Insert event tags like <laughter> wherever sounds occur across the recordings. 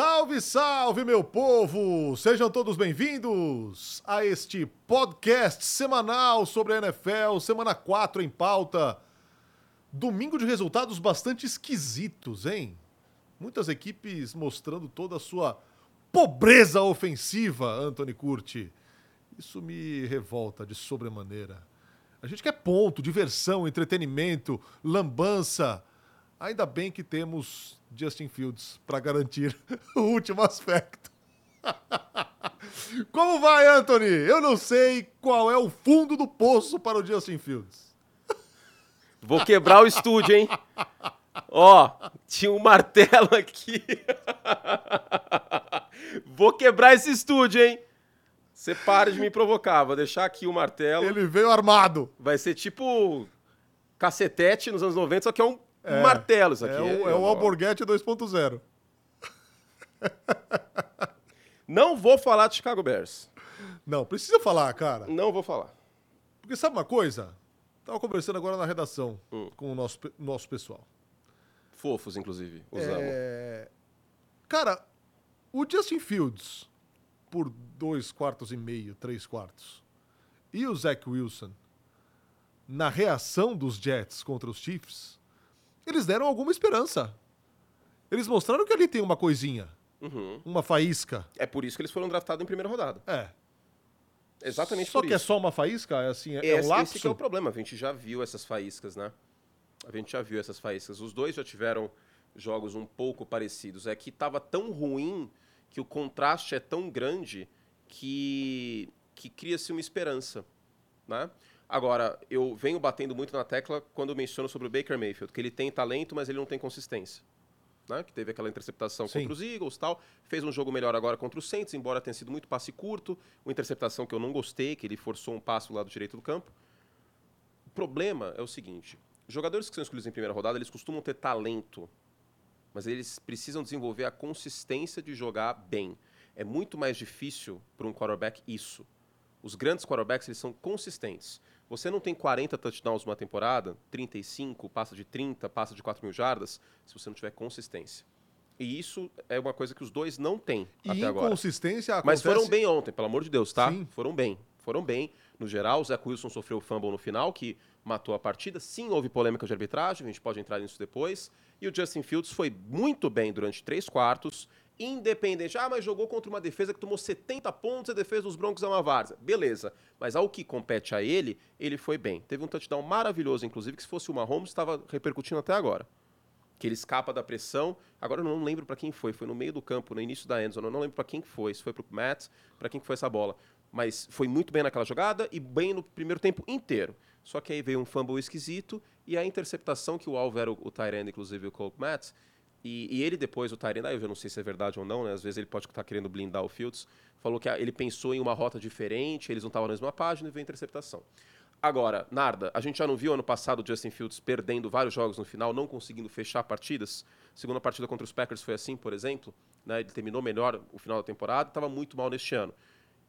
Salve, salve, meu povo! Sejam todos bem-vindos a este podcast semanal sobre a NFL, semana 4 em pauta. Domingo de resultados bastante esquisitos, hein? Muitas equipes mostrando toda a sua pobreza ofensiva, Anthony Curti. Isso me revolta de sobremaneira. A gente quer ponto, diversão, entretenimento, lambança. Ainda bem que temos Justin Fields para garantir <laughs> o último aspecto. <laughs> Como vai, Anthony? Eu não sei qual é o fundo do poço para o Justin Fields. Vou quebrar o estúdio, hein? Ó, tinha um martelo aqui. <laughs> Vou quebrar esse estúdio, hein? Você para de me provocar. Vou deixar aqui o martelo. Ele veio armado. Vai ser tipo cacetete nos anos 90, só que é um é, martelo isso aqui. É o, é o Alborguete 2.0. <laughs> Não vou falar de Chicago Bears. Não, precisa falar, cara. Não vou falar. Porque sabe uma coisa? Tava conversando agora na redação hum. com o nosso, nosso pessoal. Fofos, inclusive. Os é... Cara, o Justin Fields, por dois quartos e meio, três quartos, e o Zach Wilson, na reação dos Jets contra os Chiefs, eles deram alguma esperança. Eles mostraram que ali tem uma coisinha. Uhum. Uma faísca. É por isso que eles foram draftados em primeira rodada. É. Exatamente Só por que é é só uma faísca? É assim, é, esse, é um lapso? Esse que é o problema. A gente já viu essas faíscas, né? A gente já viu essas faíscas. Os dois já tiveram jogos um pouco parecidos. É que estava tão ruim que o contraste é tão grande que, que cria-se uma esperança, né? Agora, eu venho batendo muito na tecla quando menciono sobre o Baker Mayfield, que ele tem talento, mas ele não tem consistência. Né? Que teve aquela interceptação Sim. contra os Eagles tal. Fez um jogo melhor agora contra o Saints, embora tenha sido muito passe curto. Uma interceptação que eu não gostei, que ele forçou um passo do lado direito do campo. O problema é o seguinte: jogadores que são escolhidos em primeira rodada, eles costumam ter talento, mas eles precisam desenvolver a consistência de jogar bem. É muito mais difícil para um quarterback isso. Os grandes quarterbacks eles são consistentes. Você não tem 40 touchdowns numa temporada, 35, passa de 30, passa de 4 mil jardas, se você não tiver consistência. E isso é uma coisa que os dois não têm e até agora. consistência acontece... Mas foram bem ontem, pelo amor de Deus, tá? Sim. Foram bem. Foram bem. No geral, o Zach Wilson sofreu o fumble no final, que matou a partida. Sim, houve polêmica de arbitragem, a gente pode entrar nisso depois. E o Justin Fields foi muito bem durante três quartos independente. Ah, mas jogou contra uma defesa que tomou 70 pontos e a defesa dos Broncos é uma várzea. Beleza. Mas ao que compete a ele, ele foi bem. Teve um touchdown maravilhoso, inclusive, que se fosse o Mahomes, estava repercutindo até agora. Que ele escapa da pressão. Agora eu não lembro para quem foi. Foi no meio do campo, no início da endzone. Eu não lembro para quem foi. Se foi para o Matt, para quem foi essa bola. Mas foi muito bem naquela jogada e bem no primeiro tempo inteiro. Só que aí veio um fumble esquisito e a interceptação que o alvo era o, o Tyrande, inclusive o Colt Matt, e, e, ele depois, o Tyrene, eu não sei se é verdade ou não, né? Às vezes ele pode estar querendo blindar o Fields. Falou que ele pensou em uma rota diferente, eles não estavam na mesma página e veio a interceptação. Agora, Narda, a gente já não viu ano passado o Justin Fields perdendo vários jogos no final, não conseguindo fechar partidas. Segunda partida contra os Packers foi assim, por exemplo. Né? Ele terminou melhor o final da temporada, estava muito mal neste ano.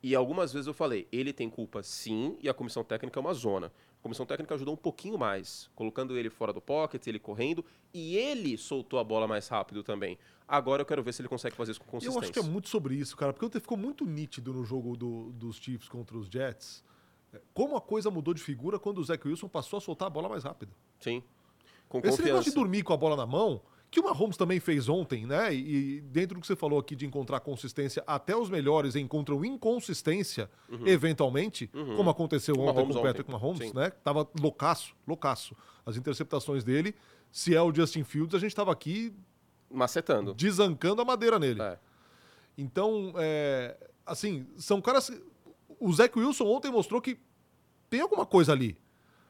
E algumas vezes eu falei, ele tem culpa sim, e a comissão técnica é uma zona. A comissão técnica ajudou um pouquinho mais, colocando ele fora do pocket, ele correndo, e ele soltou a bola mais rápido também. Agora eu quero ver se ele consegue fazer isso com consistência. Eu acho que é muito sobre isso, cara, porque ficou muito nítido no jogo do, dos Chiefs contra os Jets. É, como a coisa mudou de figura quando o Zach Wilson passou a soltar a bola mais rápido. Sim. Com Esse confiança. negócio de dormir com a bola na mão, que o Mahomes também fez ontem, né? E dentro do que você falou aqui de encontrar consistência, até os melhores encontram inconsistência, uhum. eventualmente, uhum. como aconteceu ontem Mahomes com o Patrick ontem. Mahomes, Sim. né? Tava loucaço, loucaço. As interceptações dele. Se é o Justin Fields, a gente tava aqui... Macetando. Desancando a madeira nele. É. Então, é, assim, são caras... O Zach Wilson ontem mostrou que tem alguma coisa ali.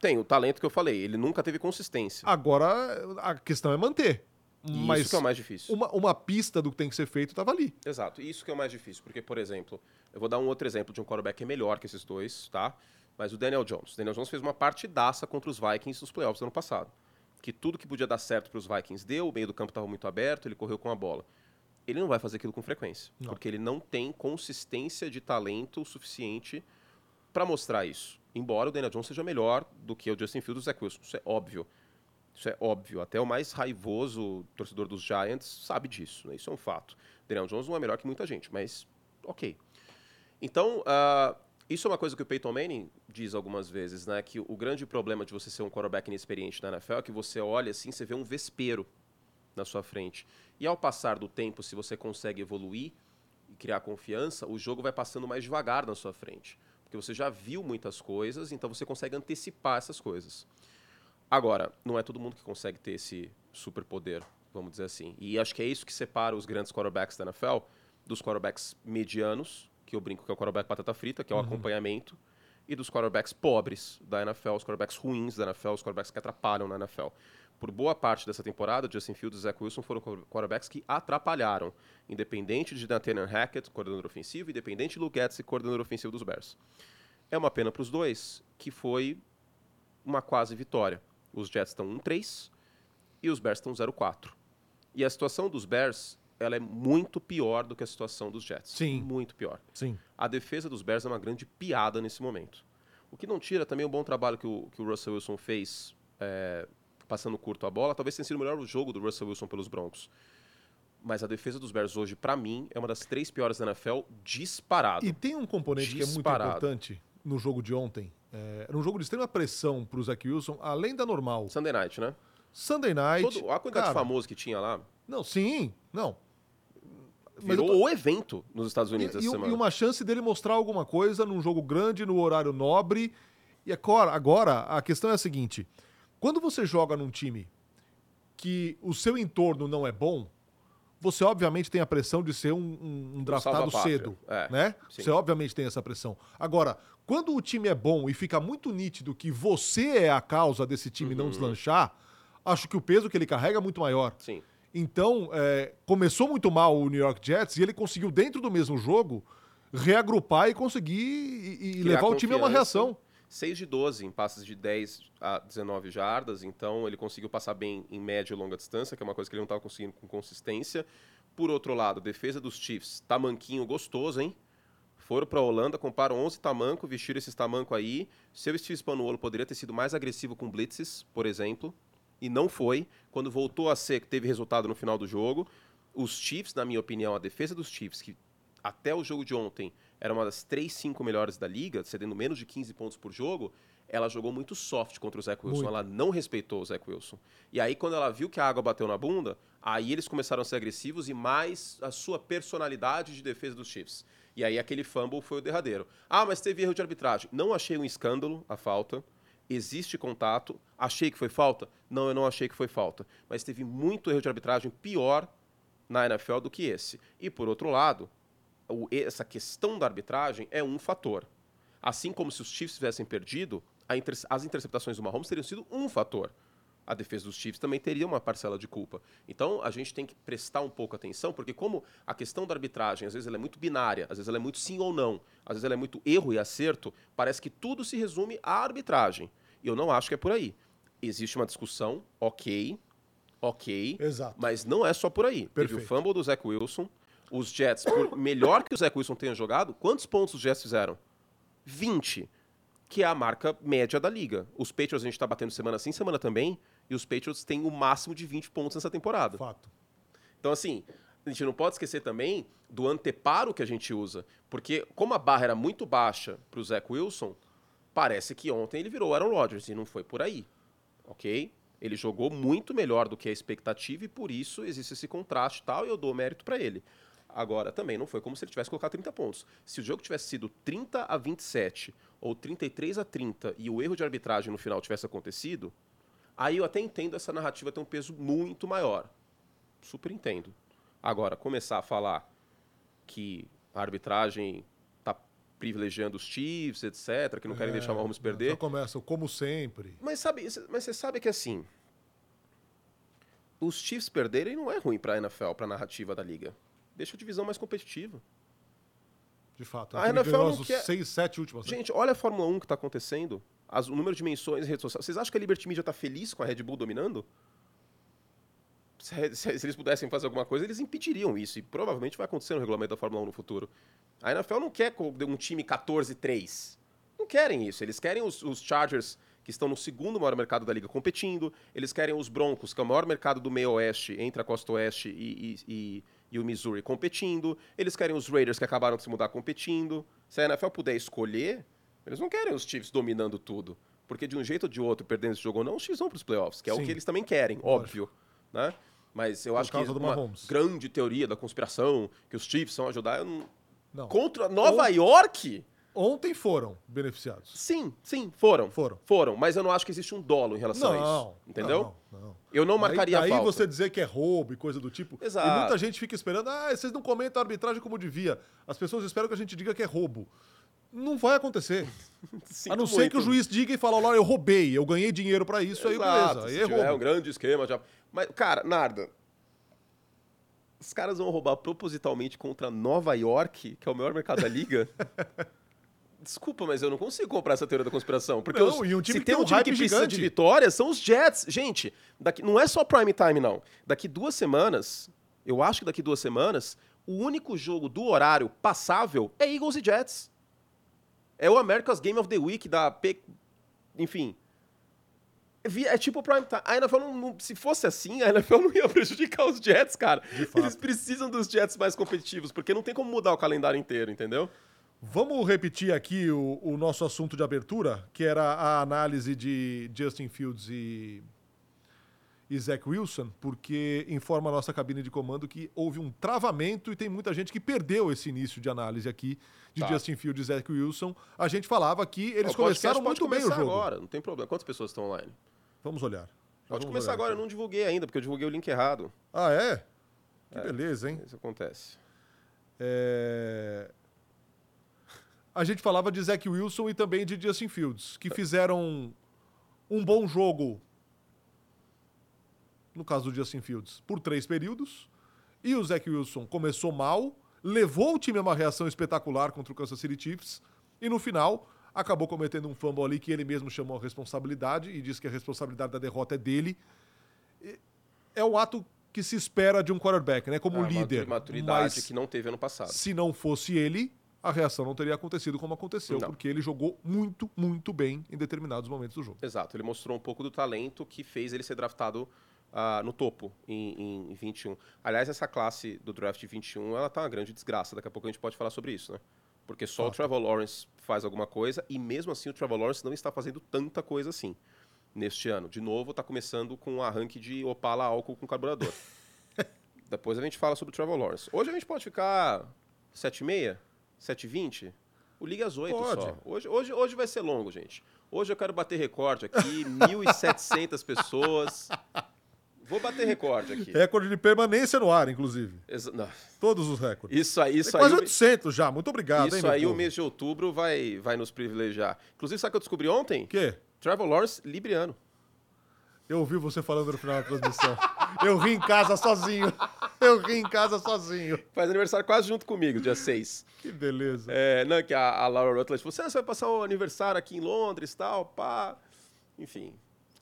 Tem, o talento que eu falei. Ele nunca teve consistência. Agora, a questão é manter. Mas isso que é o mais difícil. Uma, uma pista do que tem que ser feito estava ali. Exato. Isso que é o mais difícil. Porque, por exemplo, eu vou dar um outro exemplo de um quarterback que é melhor que esses dois, tá? Mas o Daniel Jones. O Daniel Jones fez uma partidaça contra os Vikings nos playoffs do ano passado. Que tudo que podia dar certo para os Vikings deu, o meio do campo estava muito aberto, ele correu com a bola. Ele não vai fazer aquilo com frequência. Não. Porque ele não tem consistência de talento suficiente para mostrar isso. Embora o Daniel Jones seja melhor do que o Justin Fields e o Zach Wilson. Isso é óbvio. Isso é óbvio. Até o mais raivoso torcedor dos Giants sabe disso. Né? Isso é um fato. Daniel Jones não é melhor que muita gente, mas ok. Então, uh, isso é uma coisa que o Peyton Manning diz algumas vezes, né? Que o grande problema de você ser um quarterback inexperiente na NFL é que você olha assim, você vê um vespeiro na sua frente. E ao passar do tempo, se você consegue evoluir e criar confiança, o jogo vai passando mais devagar na sua frente. Porque você já viu muitas coisas, então você consegue antecipar essas coisas. Agora, não é todo mundo que consegue ter esse superpoder, vamos dizer assim. E acho que é isso que separa os grandes quarterbacks da NFL dos quarterbacks medianos, que eu brinco que é o quarterback batata frita, que é o uhum. acompanhamento, e dos quarterbacks pobres da NFL, os quarterbacks ruins da NFL, os quarterbacks que atrapalham na NFL. Por boa parte dessa temporada, Justin Fields e Zach Wilson foram quarterbacks que atrapalharam, independente de Nathaniel Hackett, coordenador ofensivo, independente de Luke Getz, coordenador ofensivo dos Bears. É uma pena para os dois, que foi uma quase vitória. Os Jets estão 1-3 e os Bears estão 0-4. E a situação dos Bears ela é muito pior do que a situação dos Jets. Sim. Muito pior. Sim. A defesa dos Bears é uma grande piada nesse momento. O que não tira também o bom trabalho que o, que o Russell Wilson fez é, passando curto a bola. Talvez tenha sido o melhor jogo do Russell Wilson pelos Broncos. Mas a defesa dos Bears hoje, para mim, é uma das três piores da NFL disparado. E tem um componente disparado. que é muito importante no jogo de ontem. É, era um jogo de extrema pressão pro Zach Wilson, além da normal. Sunday Night, né? Sunday Night. Todo, a quantidade cara, de famosos que tinha lá. Não, sim. Não. Virou tô... o evento nos Estados Unidos e, essa e, semana. E uma chance dele mostrar alguma coisa num jogo grande, no horário nobre. E agora, agora a questão é a seguinte: quando você joga num time que o seu entorno não é bom, você obviamente tem a pressão de ser um, um, um draftado cedo, é, né? Sim. Você obviamente tem essa pressão. Agora, quando o time é bom e fica muito nítido que você é a causa desse time uhum. não deslanchar, acho que o peso que ele carrega é muito maior. Sim. Então, é, começou muito mal o New York Jets e ele conseguiu, dentro do mesmo jogo, reagrupar e conseguir e, e levar o time a uma reação. 6 de 12 em passes de 10 a 19 jardas, então ele conseguiu passar bem em média e longa distância, que é uma coisa que ele não estava conseguindo com consistência. Por outro lado, defesa dos Chiefs, tamanquinho gostoso, hein? Foram para a Holanda, compraram 11 tamanco, vestiram esses tamanco aí. Seu Steve Spanuolo poderia ter sido mais agressivo com blitzes, por exemplo, e não foi. Quando voltou a ser, teve resultado no final do jogo. Os Chiefs, na minha opinião, a defesa dos Chiefs, que até o jogo de ontem era uma das 3, 5 melhores da liga, cedendo menos de 15 pontos por jogo, ela jogou muito soft contra o Zach Wilson. Muito. Ela não respeitou o Zach Wilson. E aí, quando ela viu que a água bateu na bunda, aí eles começaram a ser agressivos e mais a sua personalidade de defesa dos Chiefs. E aí aquele fumble foi o derradeiro. Ah, mas teve erro de arbitragem. Não achei um escândalo a falta existe contato. Achei que foi falta? Não, eu não achei que foi falta. Mas teve muito erro de arbitragem pior na NFL do que esse. E por outro lado, o, essa questão da arbitragem é um fator. Assim como se os Chiefs tivessem perdido, inter, as interceptações do Mahomes teriam sido um fator. A defesa dos Chiefs também teria uma parcela de culpa. Então a gente tem que prestar um pouco atenção, porque como a questão da arbitragem, às vezes ela é muito binária, às vezes ela é muito sim ou não, às vezes ela é muito erro e acerto, parece que tudo se resume à arbitragem. E eu não acho que é por aí. Existe uma discussão, ok, ok. Exato. Mas não é só por aí. Perfeito. Teve o fumble do Zach Wilson. Os Jets, por melhor que o Zach Wilson tenha jogado, quantos pontos os Jets fizeram? 20, que é a marca média da liga. Os Patriots a gente está batendo semana sim, semana também, e os Patriots têm o máximo de 20 pontos nessa temporada. Fato. Então, assim, a gente não pode esquecer também do anteparo que a gente usa. Porque, como a barra era muito baixa para o Zach Wilson, Parece que ontem ele virou Aaron Rodgers e não foi por aí. Ok? Ele jogou muito melhor do que a expectativa e por isso existe esse contraste e tal, e eu dou mérito para ele. Agora, também não foi como se ele tivesse colocado 30 pontos. Se o jogo tivesse sido 30 a 27 ou 33 a 30 e o erro de arbitragem no final tivesse acontecido, aí eu até entendo essa narrativa ter um peso muito maior. Super entendo. Agora, começar a falar que a arbitragem privilegiando os Chiefs, etc., que não querem é, deixar o Mahomes perder. Só começam como sempre. Mas sabe, mas você sabe que assim, os Chiefs perderem não é ruim para a NFL, para a narrativa da liga. Deixa a divisão mais competitiva. De fato. A, NFL não quer... seis, sete últimas. Né? Gente, olha a Fórmula 1 que está acontecendo. As, o número de menções em redes sociais. Vocês acham que a Liberty Media está feliz com a Red Bull dominando? Se, se, se, eles pudessem fazer alguma coisa, eles impediriam isso. E provavelmente vai acontecer no regulamento da Fórmula 1 no futuro. A NFL não quer um time 14-3. Não querem isso. Eles querem os, os, Chargers, que que estão no segundo maior mercado da liga competindo. Eles querem os Broncos, que é o maior mercado do meio oeste, entre a costa oeste e, e, e, e o Missouri, competindo. Eles querem os Raiders, que acabaram de se mudar, competindo. Se a NFL puder escolher, eles não querem os Chiefs dominando tudo. Porque de um jeito ou de outro, perdendo esse jogo ou não, os Chiefs vão para os playoffs, que é Sim. o que eles também querem, óbvio. Né? Mas eu Por acho que uma Mahomes. grande teoria da conspiração, que os Chiefs vão ajudar, eu não... não. Contra Nova York? Ontem foram beneficiados. Sim, sim, foram. Foram. Foram, mas eu não acho que existe um dolo em relação não, a isso. Entendeu? Não, não. Eu não marcaria aí, aí você dizer que é roubo e coisa do tipo. Exato. E muita gente fica esperando, ah, vocês não comentam a arbitragem como devia. As pessoas esperam que a gente diga que é roubo. Não vai acontecer. <laughs> a não ser que o juiz diga e fale, olha, eu roubei, eu ganhei dinheiro para isso, Exato. aí beleza. Aí é um grande esquema já. Mas, cara, Narda, os caras vão roubar propositalmente contra Nova York, que é o maior mercado da liga. <laughs> Desculpa, mas eu não consigo comprar essa teoria da conspiração. Porque não, os, um se tem um, um time que precisa gigante. de vitória, são os Jets. Gente, daqui, não é só prime time, não. Daqui duas semanas, eu acho que daqui duas semanas, o único jogo do horário passável é Eagles e Jets. É o America's Game of the Week da P... Enfim. É tipo o Prime Time. A NFL não, não, se fosse assim, a NFL não ia prejudicar os Jets, cara. Eles precisam dos Jets mais competitivos, porque não tem como mudar o calendário inteiro, entendeu? Vamos repetir aqui o, o, nosso assunto de abertura, que era a análise de Justin Fields e, e Zach Wilson, porque informa a nossa cabine de comando que houve um travamento e tem muita gente que perdeu esse início de análise aqui de tá. Justin Fields e Zach Wilson. A gente falava que eles começaram muito bem o jogo. agora, não tem problema. Quantas pessoas estão online? Vamos olhar. Pode vamos começar olhar agora, eu não divulguei ainda, porque eu divulguei o link errado. Ah, é? Que é, beleza, hein? Isso acontece. É a gente falava de Zach Wilson e também de Justin Fields, que fizeram um bom jogo, no caso do Justin Fields, por três períodos. E o Zach Wilson começou mal, levou o time a uma reação espetacular contra o Kansas City Chiefs e no final acabou cometendo um fumble ali que ele mesmo chamou a responsabilidade e disse que a responsabilidade da derrota é dele. É o ato que se espera de um quarterback, né? Como é, líder. Maturidade mas, que não teve ano passado. Se não fosse ele, a reação não teria acontecido como aconteceu, não. porque ele jogou muito, muito bem em determinados momentos do jogo. Exato, ele mostrou um pouco do talento que fez ele ser draftado uh, no topo em, em 21. Aliás, essa classe do draft 21, ela tá uma grande desgraça, daqui a pouco a gente pode falar sobre isso, né? Porque só ah, o Trevor Lawrence faz alguma coisa e mesmo assim o Trevor Lawrence não está fazendo tanta coisa assim neste ano. De novo, está começando com um arranque de Opala álcool com carburador. <laughs> Depois a gente fala sobre o Trevor Lawrence. Hoje a gente pode ficar 7,5? 7h20? O Liga às 8 Pode. só. Hoje, hoje, hoje vai ser longo, gente. Hoje eu quero bater recorde aqui, <laughs> 1.700 pessoas. Vou bater recorde aqui. Recorde de permanência no ar, inclusive. Exa Todos os recordes. Isso aí, isso Tem quase aí. Quase 800 já, muito obrigado. Isso hein, aí, o mês de outubro vai, vai nos privilegiar. Inclusive, sabe o que eu descobri ontem? O quê? Trevor Lawrence, libriano. Eu ouvi você falando no final da transmissão. Eu ri em casa sozinho. Eu ri em casa sozinho. Faz aniversário quase junto comigo, dia 6. Que beleza. É, não, que a, a Laura Rutledge falou, você vai passar o aniversário aqui em Londres e tal, pá. Enfim,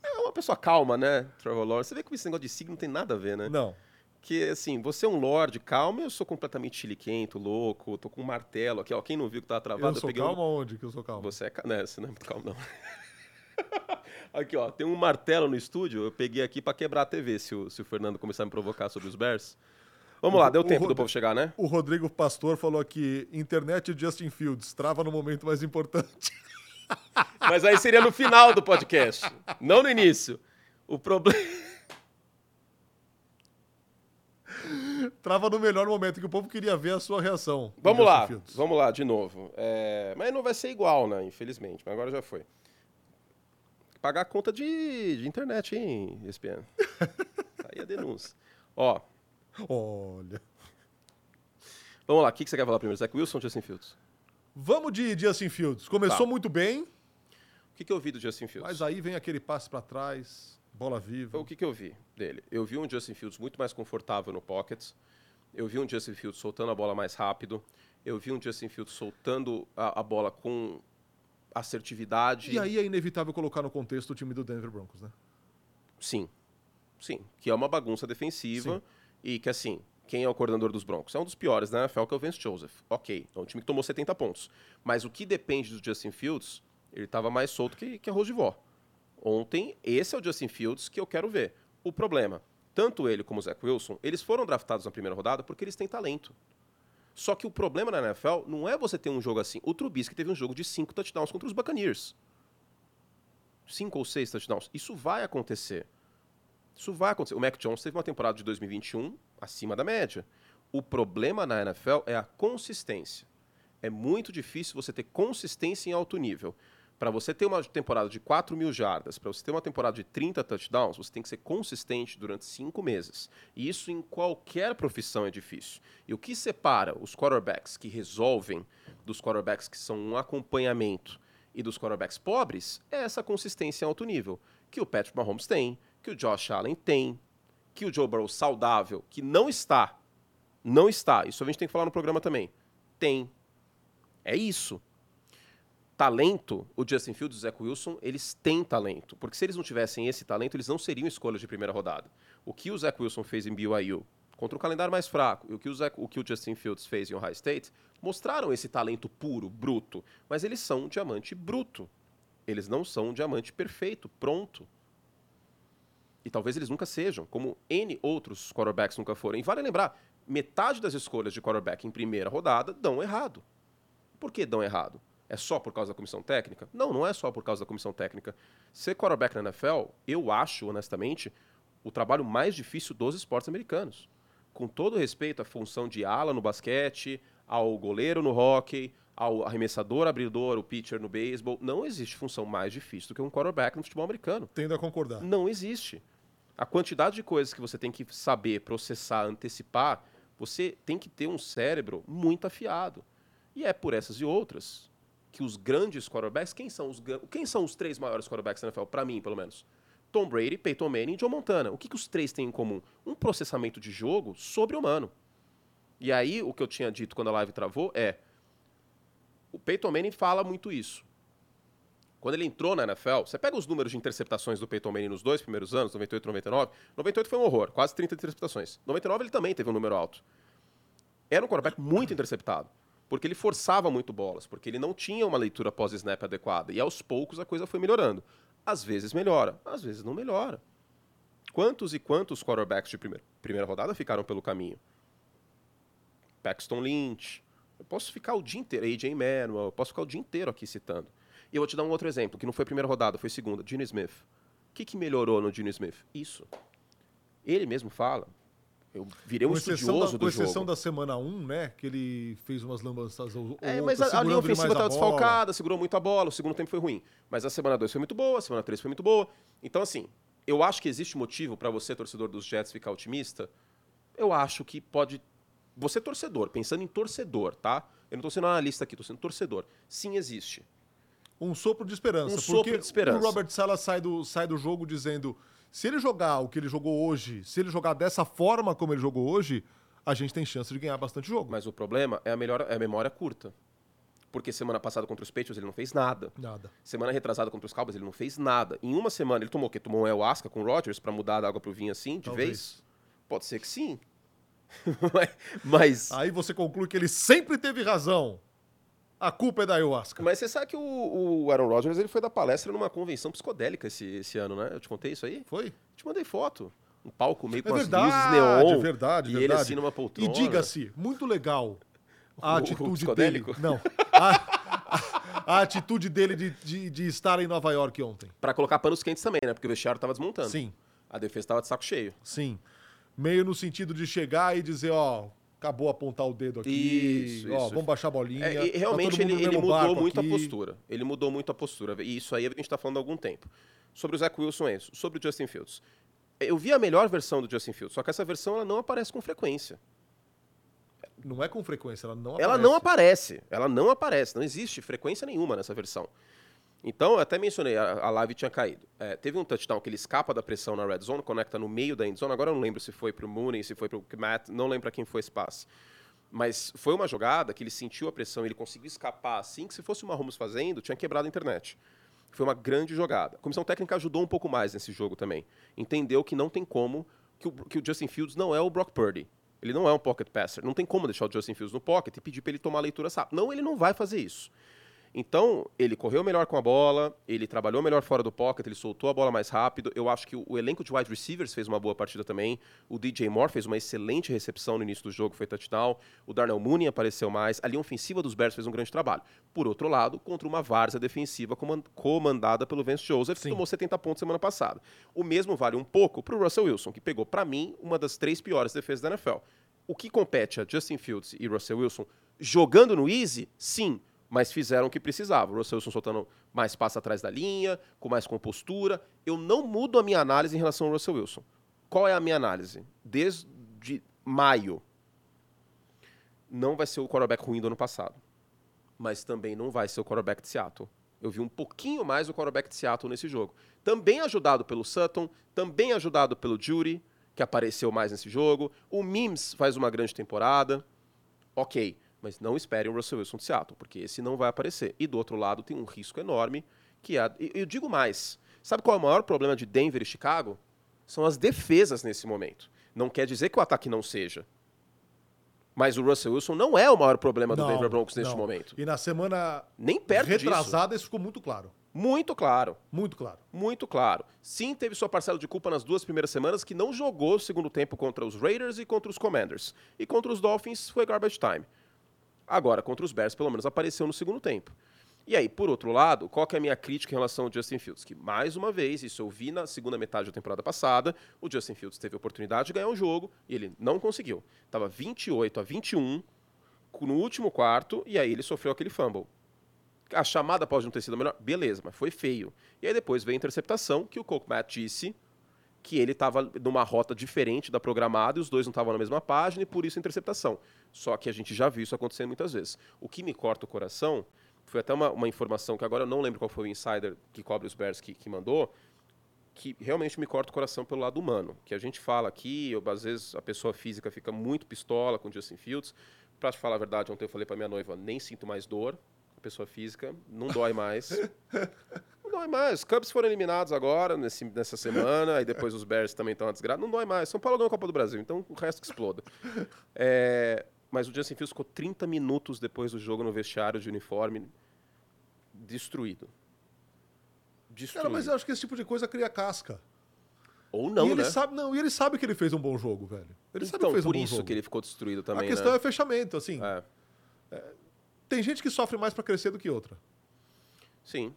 é uma pessoa calma, né, Trevor Lawrence. Você vê que esse negócio de signo não tem nada a ver, né? Não. Que, assim, você é um lord calmo, eu sou completamente chiliquento, louco, tô com um martelo aqui, ó. Quem não viu que tava travado... Eu sou eu calmo um... onde que eu sou calmo? Você é... Né, você não é muito calmo, não. <laughs> aqui, ó, tem um martelo no estúdio, eu peguei aqui para quebrar a TV, se o, se o Fernando começar a me provocar sobre os Bears. Vamos lá, deu tempo Rod... do povo chegar, né? O Rodrigo Pastor falou aqui: internet e Justin Fields, trava no momento mais importante. <laughs> Mas aí seria no final do podcast, não no início. O problema. <laughs> Trava no melhor momento que o povo queria ver a sua reação. Vamos lá, Fields. vamos lá, de novo. É... Mas não vai ser igual, né? Infelizmente, mas agora já foi. Pagar a conta de, de internet, hein, ESPN? <laughs> aí a denúncia. Ó. Olha. Vamos lá, o que, que você quer falar primeiro? Zach Wilson ou Justin Fields? Vamos de Justin Fields. Começou tá. muito bem. O que, que eu vi do Justin Fields? Mas aí vem aquele passe para trás, bola viva. O que, que eu vi dele? Eu vi um Justin Fields muito mais confortável no pocket. Eu vi um Justin Fields soltando a bola mais rápido. Eu vi um Justin Fields soltando a, a bola com assertividade. E aí é inevitável colocar no contexto o time do Denver Broncos, né? Sim. Sim. Que é uma bagunça defensiva Sim. e que, assim, quem é o coordenador dos Broncos? É um dos piores na NFL, que é o Vance Joseph. Ok, é um time que tomou 70 pontos. Mas o que depende do Justin Fields, ele estava mais solto que, que arroz de vó. Ontem, esse é o Justin Fields que eu quero ver. O problema, tanto ele como o Zach Wilson, eles foram draftados na primeira rodada porque eles têm talento. Só que o problema na NFL não é você ter um jogo assim. O Trubisky teve um jogo de cinco touchdowns contra os Buccaneers. Cinco ou seis touchdowns. Isso vai acontecer. Isso vai acontecer. O Mac Jones teve uma temporada de 2021 acima da média. O problema na NFL é a consistência. É muito difícil você ter consistência em alto nível. Para você ter uma temporada de 4 mil jardas, para você ter uma temporada de 30 touchdowns, você tem que ser consistente durante cinco meses. E isso em qualquer profissão é difícil. E o que separa os quarterbacks que resolvem dos quarterbacks que são um acompanhamento e dos quarterbacks pobres é essa consistência em alto nível. Que o Patrick Mahomes tem, que o Josh Allen tem, que o Joe Burrow saudável, que não está, não está, isso a gente tem que falar no programa também, tem. É isso talento, o Justin Fields e o Zach Wilson, eles têm talento. Porque se eles não tivessem esse talento, eles não seriam escolhas de primeira rodada. O que o Zach Wilson fez em BYU, contra um calendário mais fraco, e o que o, Zach, o que o Justin Fields fez em Ohio State, mostraram esse talento puro, bruto. Mas eles são um diamante bruto. Eles não são um diamante perfeito, pronto. E talvez eles nunca sejam, como N outros quarterbacks nunca foram. E vale lembrar, metade das escolhas de quarterback em primeira rodada dão errado. Por que dão errado? É só por causa da comissão técnica? Não, não é só por causa da comissão técnica. Ser quarterback na NFL, eu acho, honestamente, o trabalho mais difícil dos esportes americanos. Com todo respeito à função de ala no basquete, ao goleiro no hockey, ao arremessador, abridor, o pitcher no beisebol, não existe função mais difícil do que um quarterback no futebol americano. Tendo a concordar. Não existe. A quantidade de coisas que você tem que saber, processar, antecipar, você tem que ter um cérebro muito afiado. E é por essas e outras que os grandes quarterbacks, quem são os, quem são os três maiores quarterbacks da NFL, para mim, pelo menos? Tom Brady, Peyton Manning e Joe Montana. O que, que os três têm em comum? Um processamento de jogo sobre-humano. E aí, o que eu tinha dito quando a live travou é: o Peyton Manning fala muito isso. Quando ele entrou na NFL, você pega os números de interceptações do Peyton Manning nos dois primeiros anos, 98 e 99. 98 foi um horror, quase 30 interceptações. 99 ele também teve um número alto. Era um quarterback muito interceptado porque ele forçava muito bolas, porque ele não tinha uma leitura pós-snap adequada. E aos poucos a coisa foi melhorando. Às vezes melhora, às vezes não melhora. Quantos e quantos quarterbacks de primeira, primeira rodada ficaram pelo caminho? Paxton Lynch. Eu posso ficar o dia inteiro, AJ Manuel, eu posso ficar o dia inteiro aqui citando. E eu vou te dar um outro exemplo, que não foi primeira rodada, foi segunda. Gene Smith. O que, que melhorou no Gene Smith? Isso. Ele mesmo fala, eu virei um estudioso da, do com jogo. Com exceção da semana 1, né? Que ele fez umas lambanças ou, É, mas a, a linha ofensiva estava desfalcada, segurou muito a bola, o segundo tempo foi ruim. Mas a semana 2 foi muito boa, a semana 3 foi muito boa. Então, assim, eu acho que existe motivo para você, torcedor dos Jets, ficar otimista. Eu acho que pode... Você, torcedor, pensando em torcedor, tá? Eu não estou sendo analista aqui, estou sendo torcedor. Sim, existe. Um sopro de esperança. Um sopro de esperança. o Robert Sala sai do, sai do jogo dizendo se ele jogar o que ele jogou hoje, se ele jogar dessa forma como ele jogou hoje, a gente tem chance de ganhar bastante jogo. Mas o problema é a, melhor, é a memória curta. Porque semana passada contra os Patriots ele não fez nada. Nada. Semana retrasada contra os Cowboys ele não fez nada. Em uma semana ele tomou o quê? Tomou um ayahuasca com o Rodgers para mudar da água pro vinho assim, de Talvez. vez? Pode ser que sim. <laughs> Mas. Aí você conclui que ele sempre teve razão. A culpa é da ayahuasca. Mas você sabe que o, o Aaron Rodgers ele foi dar palestra numa convenção psicodélica esse, esse ano, né? Eu te contei isso aí? Foi? Te mandei foto. Um palco meio é com verdade, as luzes neon. É verdade, e verdade. ele assim numa poltrona. E diga-se, muito legal <laughs> a o, atitude o dele. Não. A, a, a, atitude dele de, de, de, estar em Nova York ontem. Para colocar panos quentes também, né? Porque o vestiário tava desmontando. Sim. A defesa estava de saco cheio. Sim. Meio no sentido de chegar e dizer, ó, acabou apontar o dedo aqui. Isso, ó, isso. vamos baixar a bolinha. É, e realmente ele, ele mudou muito aqui. a postura. Ele mudou muito a postura. E isso aí a gente está falando há algum tempo. Sobre o Zach Wilson é isso. Sobre o Justin Fields. Eu vi a melhor versão do Justin Fields, só que essa versão ela não aparece com frequência. Não é com frequência, ela não aparece. Ela não aparece. Ela não aparece. Não existe frequência nenhuma nessa versão. Então, eu até mencionei, a, a live tinha caído. É, teve um touchdown que ele escapa da pressão na red zone, conecta no meio da end zone. Agora eu não lembro se foi pro Mooney, se foi pro Matt, não lembro para quem foi esse passe. Mas foi uma jogada que ele sentiu a pressão, ele conseguiu escapar assim, que se fosse o Mahomes fazendo, tinha quebrado a internet. Foi uma grande jogada. A comissão técnica ajudou um pouco mais nesse jogo também. Entendeu que não tem como, que o, que o Justin Fields não é o Brock Purdy. Ele não é um pocket passer. Não tem como deixar o Justin Fields no pocket e pedir para ele tomar a leitura rápida. Não, ele não vai fazer isso. Então, ele correu melhor com a bola, ele trabalhou melhor fora do pocket, ele soltou a bola mais rápido. Eu acho que o elenco de wide receivers fez uma boa partida também. O DJ Moore fez uma excelente recepção no início do jogo, foi touchdown. O Darnell Mooney apareceu mais. A linha ofensiva dos Bears fez um grande trabalho. Por outro lado, contra uma várzea defensiva comandada pelo Vance Joseph, Sim. que tomou 70 pontos semana passada. O mesmo vale um pouco para o Russell Wilson, que pegou, para mim, uma das três piores defesas da NFL. O que compete a Justin Fields e Russell Wilson jogando no easy? Sim mas fizeram o que precisavam. O Russell Wilson soltando mais passo atrás da linha, com mais compostura. Eu não mudo a minha análise em relação ao Russell Wilson. Qual é a minha análise? Desde maio, não vai ser o quarterback ruim do ano passado, mas também não vai ser o quarterback de Seattle. Eu vi um pouquinho mais o quarterback de Seattle nesse jogo. Também ajudado pelo Sutton, também ajudado pelo Jury, que apareceu mais nesse jogo. O Mims faz uma grande temporada. Ok mas não esperem o Russell Wilson de Seattle, porque esse não vai aparecer. E do outro lado tem um risco enorme, que é. Eu digo mais. Sabe qual é o maior problema de Denver e Chicago? São as defesas nesse momento. Não quer dizer que o ataque não seja. Mas o Russell Wilson não é o maior problema do não, Denver Broncos neste não. momento. E na semana Nem perto retrasada disso. isso ficou muito claro. Muito claro. Muito claro. Muito claro. Sim, teve sua parcela de culpa nas duas primeiras semanas, que não jogou o segundo tempo contra os Raiders e contra os Commanders. E contra os Dolphins foi garbage time. Agora, contra os Bears, pelo menos apareceu no segundo tempo. E aí, por outro lado, qual que é a minha crítica em relação ao Justin Fields? Que, mais uma vez, isso eu vi na segunda metade da temporada passada, o Justin Fields teve a oportunidade de ganhar um jogo e ele não conseguiu. Estava 28 a 21 no último quarto e aí ele sofreu aquele fumble. A chamada pode não ter sido a melhor, beleza, mas foi feio. E aí depois veio a interceptação, que o Coke Matt disse que ele estava numa rota diferente da programada e os dois não estavam na mesma página e por isso a interceptação. Só que a gente já viu isso acontecendo muitas vezes. O que me corta o coração foi até uma, uma informação que agora eu não lembro qual foi o insider que cobre os Bears que, que mandou, que realmente me corta o coração pelo lado humano. Que a gente fala aqui, eu, às vezes a pessoa física fica muito pistola com o Justin Fields. Para te falar a verdade, ontem eu falei para minha noiva, nem sinto mais dor. A pessoa física não dói mais. <laughs> não dói mais. Os Cubs foram eliminados agora, nesse, nessa semana, e depois os Bears também estão desgraça. Não dói mais. São Paulo ganhou a Copa do Brasil, então o resto que exploda. <laughs> É, mas o Justin Fields ficou 30 minutos depois do jogo no vestiário de uniforme destruído. Destruído. Cara, mas eu acho que esse tipo de coisa cria casca. Ou não, e ele né? Sabe, não, e ele sabe que ele fez um bom jogo, velho. Ele então, sabe que fez por um bom isso jogo. que ele ficou destruído também, A questão né? é fechamento, assim. É. É, tem gente que sofre mais para crescer do que outra. Sim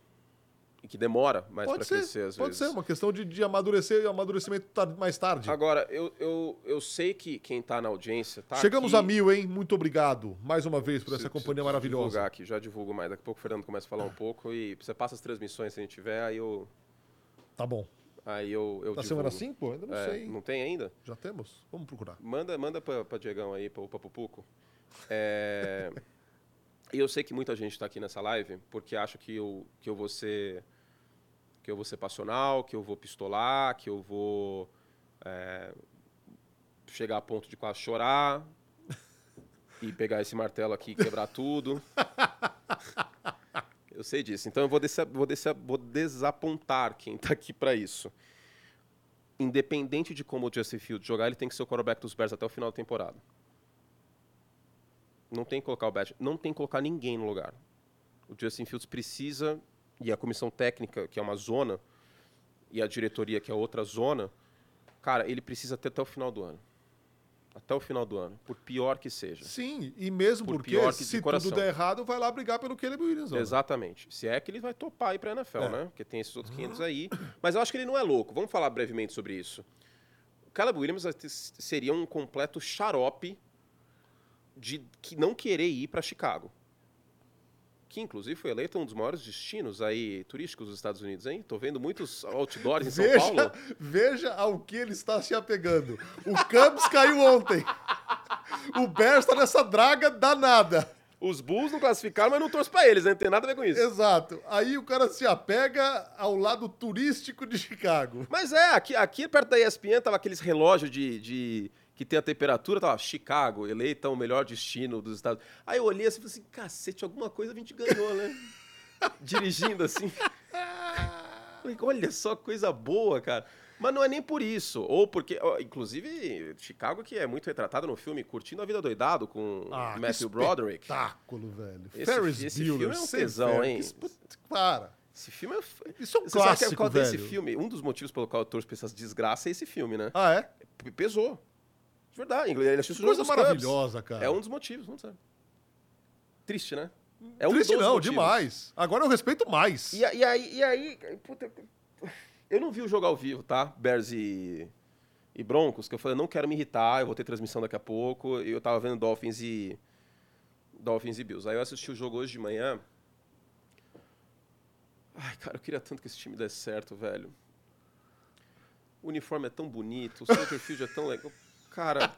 que demora mais para crescer às pode vezes. Pode ser, uma questão de, de amadurecer e amadurecimento mais tarde. Agora, eu, eu, eu sei que quem está na audiência tá Chegamos aqui... a mil, hein? Muito obrigado mais uma vez por se, essa companhia maravilhosa. divulgar aqui, já divulgo mais. Daqui a pouco o Fernando começa a falar um pouco e você passa as transmissões se a gente tiver, aí eu... Tá bom. Aí eu, eu Da semana 5? Ainda não é, sei. Não tem ainda? Já temos? Vamos procurar. Manda, manda para Diegão aí, para o Papupuco. É... <laughs> E eu sei que muita gente está aqui nessa live porque acha que eu, que eu vou ser que eu vou ser passional, que eu vou pistolar, que eu vou é, chegar a ponto de quase chorar e pegar esse martelo aqui e quebrar tudo. <laughs> Eu sei disso. Então eu vou, vou, vou desapontar quem está aqui para isso. Independente de como o Justin Fields jogar, ele tem que ser o quarterback dos Bears até o final da temporada. Não tem que colocar o Bat, não tem que colocar ninguém no lugar. O Justin Fields precisa e a comissão técnica, que é uma zona, e a diretoria, que é outra zona, cara, ele precisa ter até o final do ano. Até o final do ano, por pior que seja. Sim, e mesmo por porque pior que se tudo der errado, vai lá brigar pelo Caleb Williams. Exatamente. Se é que ele vai topar ir para a NFL, é. né? Porque tem esses outros 500 aí. Mas eu acho que ele não é louco. Vamos falar brevemente sobre isso. O Caleb Williams seria um completo xarope de que não querer ir para Chicago que inclusive foi eleito um dos maiores destinos aí turísticos dos Estados Unidos, hein? Tô vendo muitos outdoors em São veja, Paulo. Veja ao que ele está se apegando. O Cubs caiu ontem. O Bears está nessa draga danada. Os Bulls não classificaram, mas não trouxe para eles, né? Não tem nada a ver com isso. Exato. Aí o cara se apega ao lado turístico de Chicago. Mas é, aqui, aqui perto da ESPN tava aqueles relógios de, de que tem a temperatura, tava Chicago, eleita o melhor destino dos Estados Aí eu olhei assim e falei assim, cacete, alguma coisa a gente ganhou, né? <laughs> Dirigindo assim. Falei, olha só coisa boa, cara. Mas não é nem por isso. Ou porque, inclusive, Chicago, que é muito retratado no filme Curtindo a Vida Doidado com ah, Matthew Broderick. Espetáculo, velho. Esse, Ferris esse filme é um tesão, hein? Para. Esse filme é. Isso é um Você clássico, sabe que, velho. filme, um dos motivos pelo qual eu torço pra essas desgraças é esse filme, né? Ah, é? Pesou. De verdade. Ele assistiu Coisa maravilhosa, cara. É um dos motivos, não sabe. Triste, né? É um Triste não, motivos. demais. Agora eu respeito mais. E, e aí, e aí puta, eu não vi o jogo ao vivo, tá? Bears e, e Broncos, que eu falei, não quero me irritar, eu vou ter transmissão daqui a pouco. E eu tava vendo Dolphins e Dolphins e Bills. Aí eu assisti o jogo hoje de manhã. Ai, cara, eu queria tanto que esse time desse certo, velho. O uniforme é tão bonito, o center field é tão legal. Cara,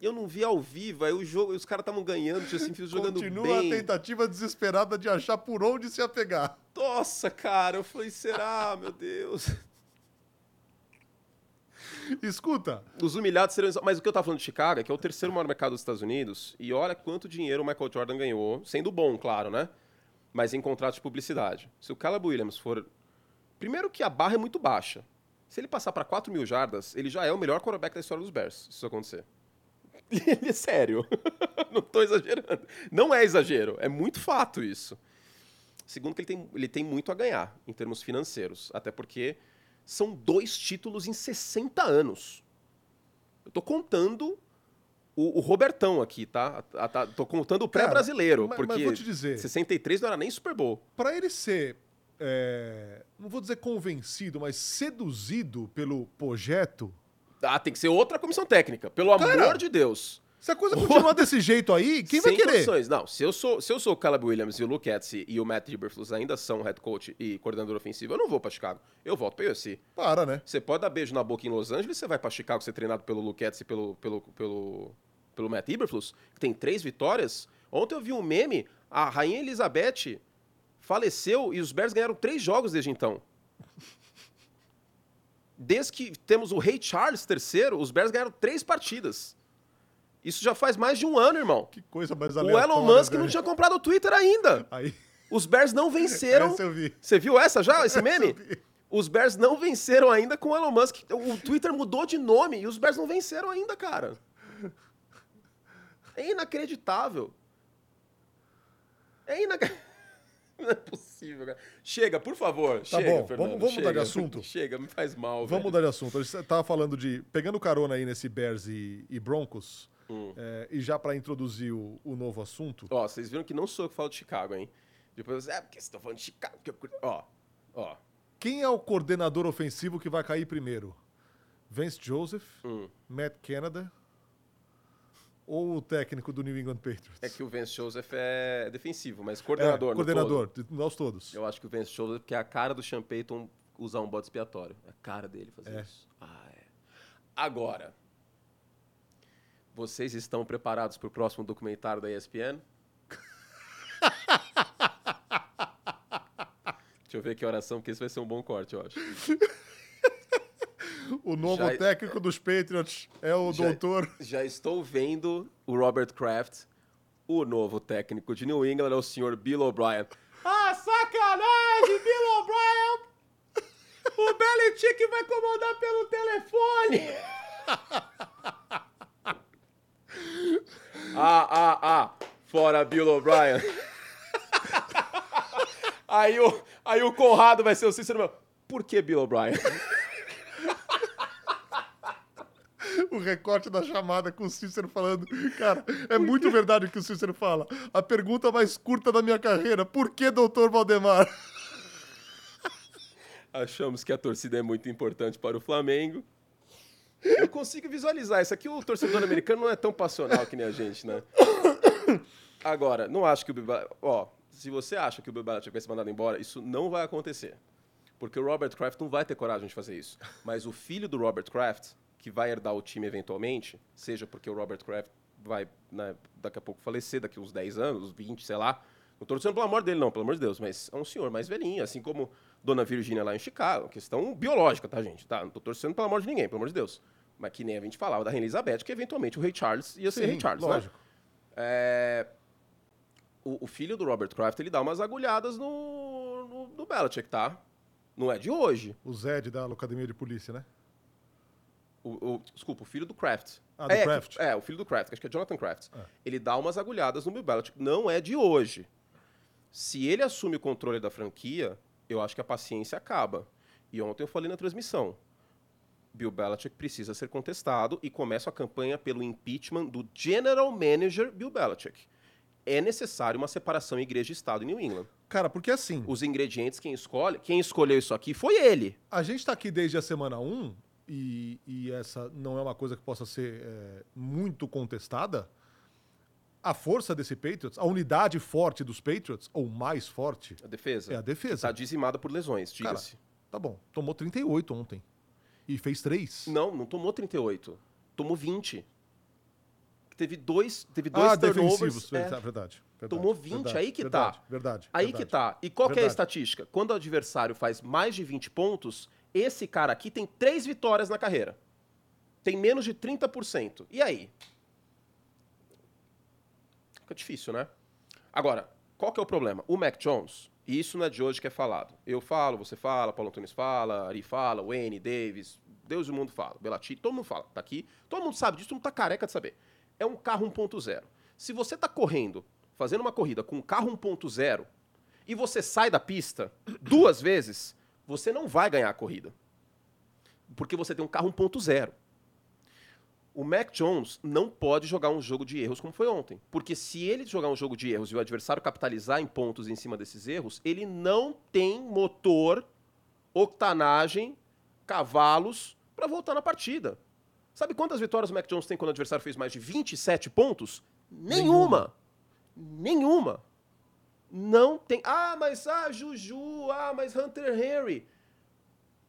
eu não vi ao vivo, aí o jogo, os caras estavam ganhando, tinha assim, jogando Continua bem. Continua a tentativa desesperada de achar por onde se apegar. Nossa, cara, eu falei, será, meu Deus? Escuta. Os humilhados serão. Mas o que eu tava falando de Chicago é que é o terceiro maior mercado dos Estados Unidos. E olha quanto dinheiro o Michael Jordan ganhou, sendo bom, claro, né? Mas em contrato de publicidade. Se o Caleb Williams for. Primeiro que a barra é muito baixa. Se ele passar para 4 mil jardas, ele já é o melhor quarterback da história dos Bears, se isso acontecer. <laughs> é sério. <laughs> Não estou exagerando. Não é exagero, é muito fato isso. Segundo que ele tem, ele tem muito a ganhar em termos financeiros, até porque são dois títulos em 60 anos. Eu estou contando o, o, Robertão aqui, tá? Tô contando o pré-brasileiro, porque mas vou te dizer, 63 não era nem Super Bowl. Para ele ser é, não vou dizer convencido, mas seduzido pelo projeto. Ah, tem que ser outra comissão técnica, pelo Cara, amor de Deus. Se a coisa continuar desse jeito aí, quem Sem vai querer? Condições. Não, se eu sou, se eu sou o Caleb Williams e o Luke Etzi e o Matt Eberflus ainda são head coach e coordenador ofensivo, eu não vou para Chicago. Eu volto para UFC. Para, né? Você pode dar beijo na boca em Los Angeles, você vai para Chicago ser treinado pelo Luke Etzi e pelo, pelo, pelo, pelo Matt Eberflus, que tem três vitórias. Ontem eu vi um meme, a Rainha Elizabeth faleceu e os Bears ganharam três jogos desde então. Desde que temos o Rei Charles III, os Bears ganharam três partidas. Isso já faz mais de um ano, irmão. Que coisa mais O Elon Musk não tinha comprado o Twitter ainda. Aí... Os Bears não <laughs> venceram. Vi. Você viu essa já, esse meme? Os Bears não venceram ainda com o Elon Musk. O Twitter mudou de nome e os Bears não venceram ainda, cara. É inacreditável. É inacreditável. <laughs> Não é possível, cara. Chega, por favor. Tá chega, bom, Fernando, vamos, vamos chega, mudar de assunto? <laughs> Chega, me faz mal. Vamos velho. mudar de assunto. A gente tava falando de. Pegando carona aí nesse Bears e, e Broncos. Hum. É, e já para introduzir o, o, novo assunto. Ó, vocês viram que não sou eu que falo de Chicago, hein? Depois, é, porque vocês estão falando de Chicago. Ó, ó. Quem é o coordenador ofensivo que vai cair primeiro? Vance Joseph, hum. Matt Canada ou o técnico do New England Patriots? É que o Vance Joseph é defensivo, mas coordenador. É, coordenador, nós todos. Eu acho que o Vance Joseph, que é a cara do Sean Payton usar um bode expiatório. É a cara dele fazer é. isso. Ah, é. Agora, vocês estão preparados para o próximo documentário da ESPN? <laughs> Deixa eu ver que oração, porque esse vai ser um bom corte, eu acho. <laughs> O novo já, técnico dos Patriots é o já, doutor. Já estou vendo o Robert Kraft. O novo técnico de New England é o senhor Bill O'Brien. Ah, sacanagem, Bill O'Brien! O Belichick vai comandar pelo telefone! <laughs> ah, ah, ah! Fora Bill O'Brien! <laughs> aí, o, aí o Conrado vai ser o Cícero. Por que Bill O'Brien? <laughs> <laughs> o recorte da chamada com o Cícero falando. Cara, é muito verdade o que o Cícero fala. A pergunta mais curta da minha carreira: por que doutor Valdemar? <laughs> Achamos que a torcida é muito importante para o Flamengo. Eu consigo visualizar. Isso aqui, o torcedor americano não é tão passional que nem a gente, né? <coughs> Agora, não acho que o Bill Ó, se você acha que o Bill Belichick vai ser mandado embora, isso não vai acontecer. Porque o Robert Kraft não vai ter coragem de fazer isso. Mas o filho do Robert Kraft que vai herdar o time eventualmente, seja porque o Robert Kraft vai né, daqui a pouco falecer, daqui uns 10 anos, 20, sei lá. Não estou dizendo pelo amor dele, não, pelo amor de Deus, mas é um senhor mais velhinho, assim como Dona Virgínia lá em Chicago. Questão biológica, tá, gente? Tá? Não estou torcendo pelo amor de ninguém, pelo amor de Deus. Mas que nem a gente falava da Rainha Elizabeth, que eventualmente o Rei Charles ia ser Sim, Rei Charles, né? lógico. né? É... O, o, filho do Robert Kraft, ele dá umas agulhadas no, no, no Belichick, tá? Não é de hoje. O Zed da Academia de Polícia, né? O, o, desculpa, o filho do Kraft. Ah, do é, Kraft. É, o filho do Kraft, acho que é Jonathan Kraft. É. Ele dá umas agulhadas no Bill Belichick. Não é de hoje. Se ele assume o controle da franquia, eu acho que a paciência acaba. E ontem eu falei na transmissão. Bill Belichick precisa ser contestado e começa a campanha pelo impeachment do General Manager Bill Belichick. É necessário uma separação igreja e Estado em New England. Cara, porque assim. Os ingredientes, quem escolhe, quem escolheu isso aqui foi ele. A gente tá aqui desde a semana 1 e, e essa não é uma coisa que possa ser é, muito contestada. A força desse Patriots, a unidade forte dos Patriots, ou mais forte, A defesa. é a defesa. Está dizimada por lesões, diga-se. tá bom. Tomou 38 ontem. E fez 3. Não, não tomou 38. Tomou 20. Teve dois, teve dois ah, turnovers. defensivos. é. Verdade, verdade, Tomou 20, verdade, aí que verdade, tá. Verdade. Aí verdade. que tá. E qual é a estatística? Quando o adversário faz mais de 20 pontos, esse cara aqui tem três vitórias na carreira. Tem menos de 30%. E aí? Fica difícil, né? Agora, qual que é o problema? O Mac Jones, e isso não é de hoje que é falado. Eu falo, você fala, Paulo Antunes fala, Ari fala, Wayne, Davis, Deus e o mundo fala, Belati, todo mundo fala. Tá aqui, todo mundo sabe disso, todo mundo tá careca de saber. É um carro 1.0. Se você tá correndo, fazendo uma corrida com um carro 1.0 e você sai da pista duas vezes, você não vai ganhar a corrida. Porque você tem um carro 1.0. O Mac Jones não pode jogar um jogo de erros como foi ontem. Porque se ele jogar um jogo de erros e o adversário capitalizar em pontos em cima desses erros, ele não tem motor, octanagem, cavalos para voltar na partida. Sabe quantas vitórias o Mac Jones tem quando o adversário fez mais de 27 pontos? Nenhuma. Nenhuma. Não tem. Ah, mas ah, Juju, ah, mas Hunter Henry.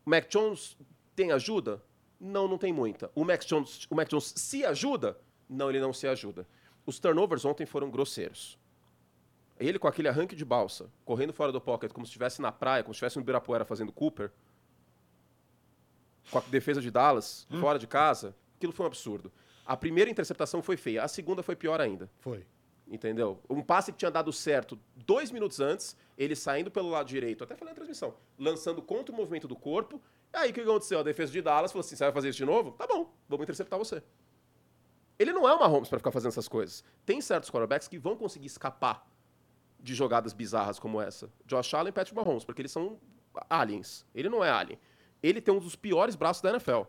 O Mac Jones tem ajuda? Não, não tem muita. O Mac Jones, o Mac Jones se ajuda? Não, ele não se ajuda. Os turnovers ontem foram grosseiros. Ele com aquele arranque de balsa, correndo fora do pocket, como se estivesse na praia, como se estivesse no Ibirapuera fazendo Cooper, com a defesa de Dallas, fora de casa, aquilo foi um absurdo. A primeira interceptação foi feia, a segunda foi pior ainda. Foi. Entendeu? Um passe que tinha dado certo dois minutos antes, ele saindo pelo lado direito, até falei na transmissão, lançando contra o movimento do corpo. Aí o que aconteceu? A defesa de Dallas falou assim: você vai fazer isso de novo? Tá bom, vamos interceptar você. Ele não é uma Holmes para ficar fazendo essas coisas. Tem certos quarterbacks que vão conseguir escapar de jogadas bizarras como essa. Josh Allen e Patrick Mahomes, porque eles são aliens. Ele não é alien. Ele tem um dos piores braços da NFL.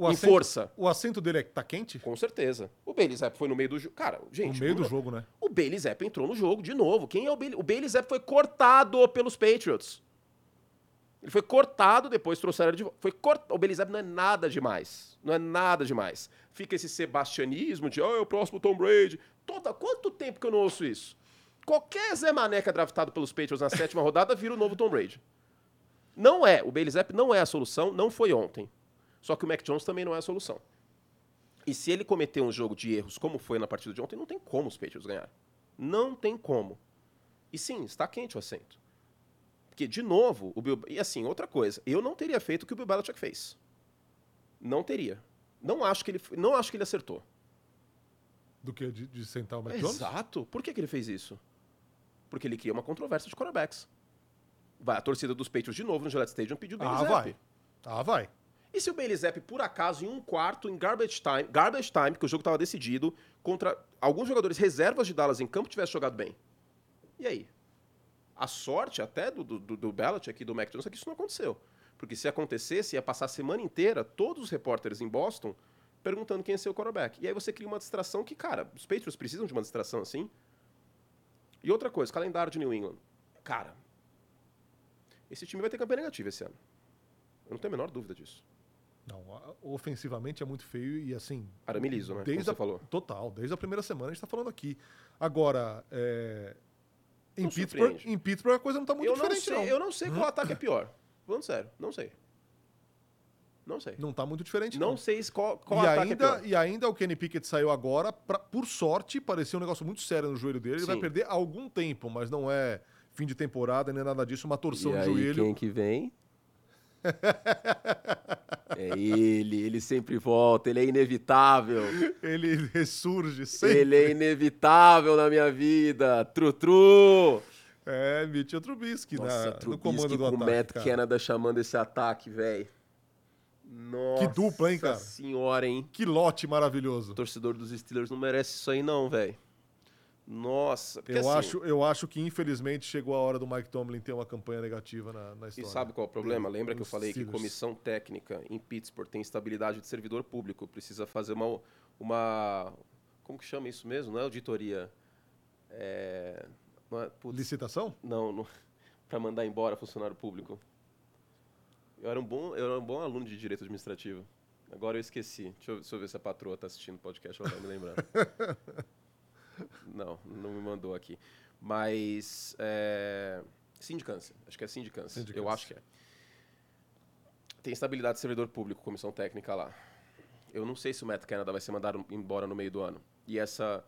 O Em força. O assento dele é, tá quente? Com certeza. O Bailey Zapp foi no meio do jogo. Cara, gente. no meio do jogo, né? O Bailey Zapp entrou no jogo de novo. Quem é o Bailey? O Bailey Zapp foi cortado pelos Patriots. Ele foi cortado, depois trouxeram ele de volta. Foi cort... O Zapp não é nada demais. Não é nada demais. Fica esse sebastianismo de, oh, é o próximo Tom Brady. Toda... Quanto tempo que eu não ouço isso? Qualquer Zé é draftado pelos Patriots na sétima <laughs> rodada vira o novo Tom Brady. Não é. O Zapp não é a solução, não foi ontem. Só que o Mac Jones também não é a solução. E se ele cometer um jogo de erros como foi na partida de ontem, não tem como os Patriots ganhar. Não tem como. E sim, está quente o assento. Porque, de novo, o Bill... E assim, outra coisa, eu não teria feito o que o Bill Belichick fez. Não teria. Não acho que ele, não acho que ele acertou. Do que de, de sentar o Mac Jones? Exato. Por que, que ele fez isso? Porque ele cria uma controvérsia de quarterbacks. Vai, a torcida dos Patriots de novo no Gillette Stadium pediu o Ah, vai. Ah, vai. E se o Zapp, por acaso, em um quarto, em garbage time, garbage time, que o jogo estava decidido, contra alguns jogadores reservas de Dallas em campo, tivesse jogado bem? E aí? A sorte até do, do, do Belichick do Mac Jones é que isso não aconteceu. Porque se acontecesse, ia passar a semana inteira todos os repórteres em Boston perguntando quem é seu quarterback. E aí você cria uma distração que, cara, os Patriots precisam de uma distração assim. E outra coisa, calendário de New England. Cara, esse time vai ter campanha negativa esse ano. Eu não tenho a menor dúvida disso. Não, ofensivamente é muito feio e assim. Arame liso, né? Desde Como a, você falou. Total, desde a primeira semana a gente tá falando aqui. Agora, é, em, Não Pittsburgh, em Pittsburgh a coisa não tá muito eu não diferente, sei, não. Eu não sei qual <laughs> ataque é pior. Falando sério, não sei. Não sei. Não tá muito diferente, Não não. sei qual, qual e, ataque é ainda, pior. e ainda o Kenny Pickett saiu agora, pra, por sorte, parecia um negócio muito sério no joelho dele. Ele vai Sim. perder algum tempo, mas não é fim de temporada, nem nada disso, uma torção E de aí, joelho. quem que vem? <laughs> é ele, ele sempre volta, ele é inevitável. Ele ressurge sempre. Ele é inevitável na minha vida. Tru-tru! É, Mitchell Trubisky, Nossa, na, Trubisky no comando do ataque. Matt cara. Canada chamando esse ataque, velho. Nossa Que dupla, hein, cara? senhora, hein? Que lote maravilhoso. O torcedor dos Steelers não merece isso aí, não, velho. Nossa, eu, assim, acho, eu acho que infelizmente chegou a hora do Mike Tomlin ter uma campanha negativa na, na história. E sabe qual é o problema? Lembra que eu falei Steelers. que comissão técnica em Pittsburgh tem estabilidade de servidor público, precisa fazer uma, uma como que chama isso mesmo? Não é auditoria? É, não é, Licitação? Não, não <laughs> para mandar embora funcionário público. Eu era um bom, eu era um bom aluno de direito administrativo. Agora eu esqueci. Deixa eu, deixa eu ver se a patroa está assistindo o podcast, ela vai me lembrar. <laughs> Não, não me mandou aqui. Mas. É... Sindicância. Acho que é sindicância. sindicância. Eu acho que é. Tem estabilidade de servidor público, comissão técnica lá. Eu não sei se o Matt Canada vai ser mandado embora no meio do ano. E essa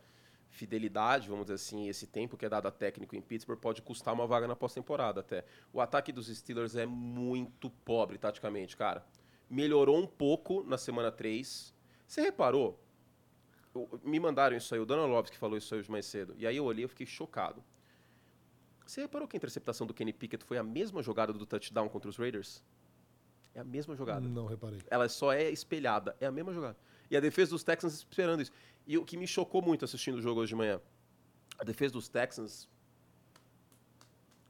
fidelidade, vamos dizer assim, esse tempo que é dado a técnico em Pittsburgh pode custar uma vaga na pós-temporada até. O ataque dos Steelers é muito pobre taticamente, cara. Melhorou um pouco na semana 3. Você reparou? Me mandaram isso aí, o Donald Lopes que falou isso aí hoje mais cedo. E aí eu olhei e fiquei chocado. Você reparou que a interceptação do Kenny Pickett foi a mesma jogada do touchdown contra os Raiders? É a mesma jogada. Não reparei. Ela só é espelhada. É a mesma jogada. E a defesa dos Texans esperando isso. E o que me chocou muito assistindo o jogo hoje de manhã, a defesa dos Texans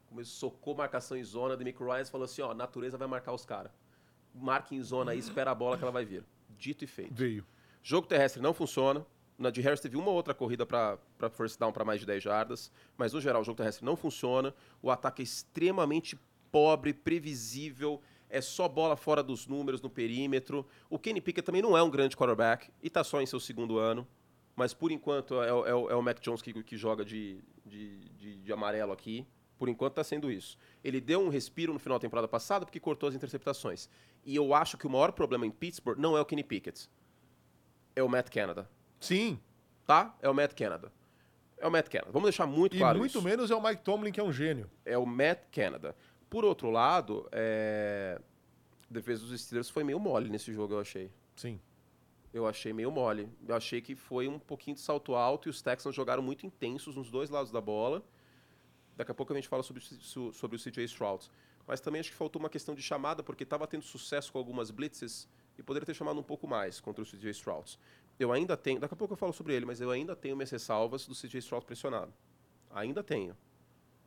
começou socou marcação em zona, de Mick Ryan falou assim, ó, a natureza vai marcar os caras. Marca em zona aí, espera a bola que ela vai vir. Dito e feito. Veio. Jogo terrestre não funciona. Na de Harris teve uma outra corrida para first down para mais de 10 jardas, mas no geral o jogo terrestre não funciona. O ataque é extremamente pobre, previsível, é só bola fora dos números no perímetro. O Kenny Pickett também não é um grande quarterback e está só em seu segundo ano, mas por enquanto é, é, é o Mac Jones que, que joga de, de, de, de amarelo aqui. Por enquanto está sendo isso. Ele deu um respiro no final da temporada passada porque cortou as interceptações. E eu acho que o maior problema em Pittsburgh não é o Kenny Pickett é o Matt Canada. Sim. Tá? É o Matt Canada. É o Matt Canada. Vamos deixar muito claro E muito isso. menos é o Mike Tomlin, que é um gênio. É o Matt Canada. Por outro lado, é... a defesa dos Steelers foi meio mole nesse jogo, eu achei. Sim. Eu achei meio mole. Eu achei que foi um pouquinho de salto alto e os Texans jogaram muito intensos nos dois lados da bola. Daqui a pouco a gente fala sobre, sobre o CJ Stroud. Mas também acho que faltou uma questão de chamada, porque estava tendo sucesso com algumas blitzes e poderia ter chamado um pouco mais contra o CJ Stroud. Eu ainda tenho, daqui a pouco eu falo sobre ele, mas eu ainda tenho minhas ressalvas do CJ Stroud pressionado. Ainda tenho.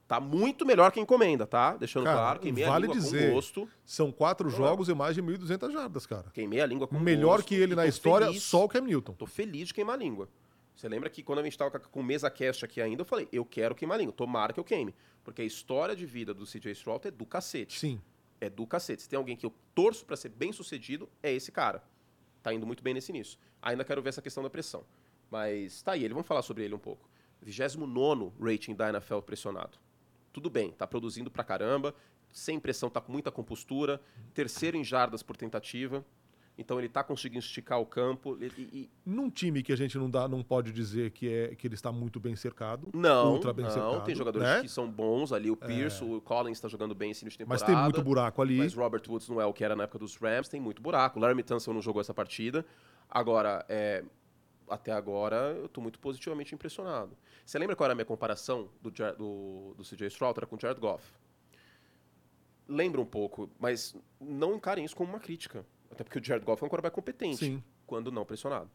Tá muito melhor que encomenda, tá? Deixando cara, claro, queimei vale a língua dizer, com gosto. São quatro Não jogos e mais de 1.200 jardas, cara. Queimei a língua com Melhor gosto, que ele na história, feliz, só o Cam Newton. Tô feliz de queimar a língua. Você lembra que quando a gente tava com mesa cast aqui ainda, eu falei, eu quero queimar a língua. Tomara que eu queime. Porque a história de vida do CJ Stroud é do cacete. Sim. É do cacete. Se tem alguém que eu torço para ser bem sucedido, é esse cara. Tá indo muito bem nesse início. Ainda quero ver essa questão da pressão. Mas tá aí, ele, vamos falar sobre ele um pouco. 29 rating da NFL pressionado. Tudo bem, tá produzindo pra caramba, sem pressão, tá com muita compostura. Terceiro em jardas por tentativa. Então ele está conseguindo esticar o campo. E, e... Num time que a gente não dá, não pode dizer que é que ele está muito bem cercado. Não, ultra bem não. Cercado, tem jogadores né? que são bons ali. O Pierce, é. o Collins está jogando bem esse início de temporada. Mas tem muito buraco ali. Mas Robert Woods não é o que era na época dos Rams. Tem muito buraco. Larry Tunsil não jogou essa partida. Agora, é, até agora eu estou muito positivamente impressionado. Você lembra qual era a minha comparação do, do, do CJ Stroud? Era com o Jared Goff. Lembra um pouco, mas não encarem isso como uma crítica. Até porque o Jared Goff é um quarterback competente, Sim. quando não pressionado.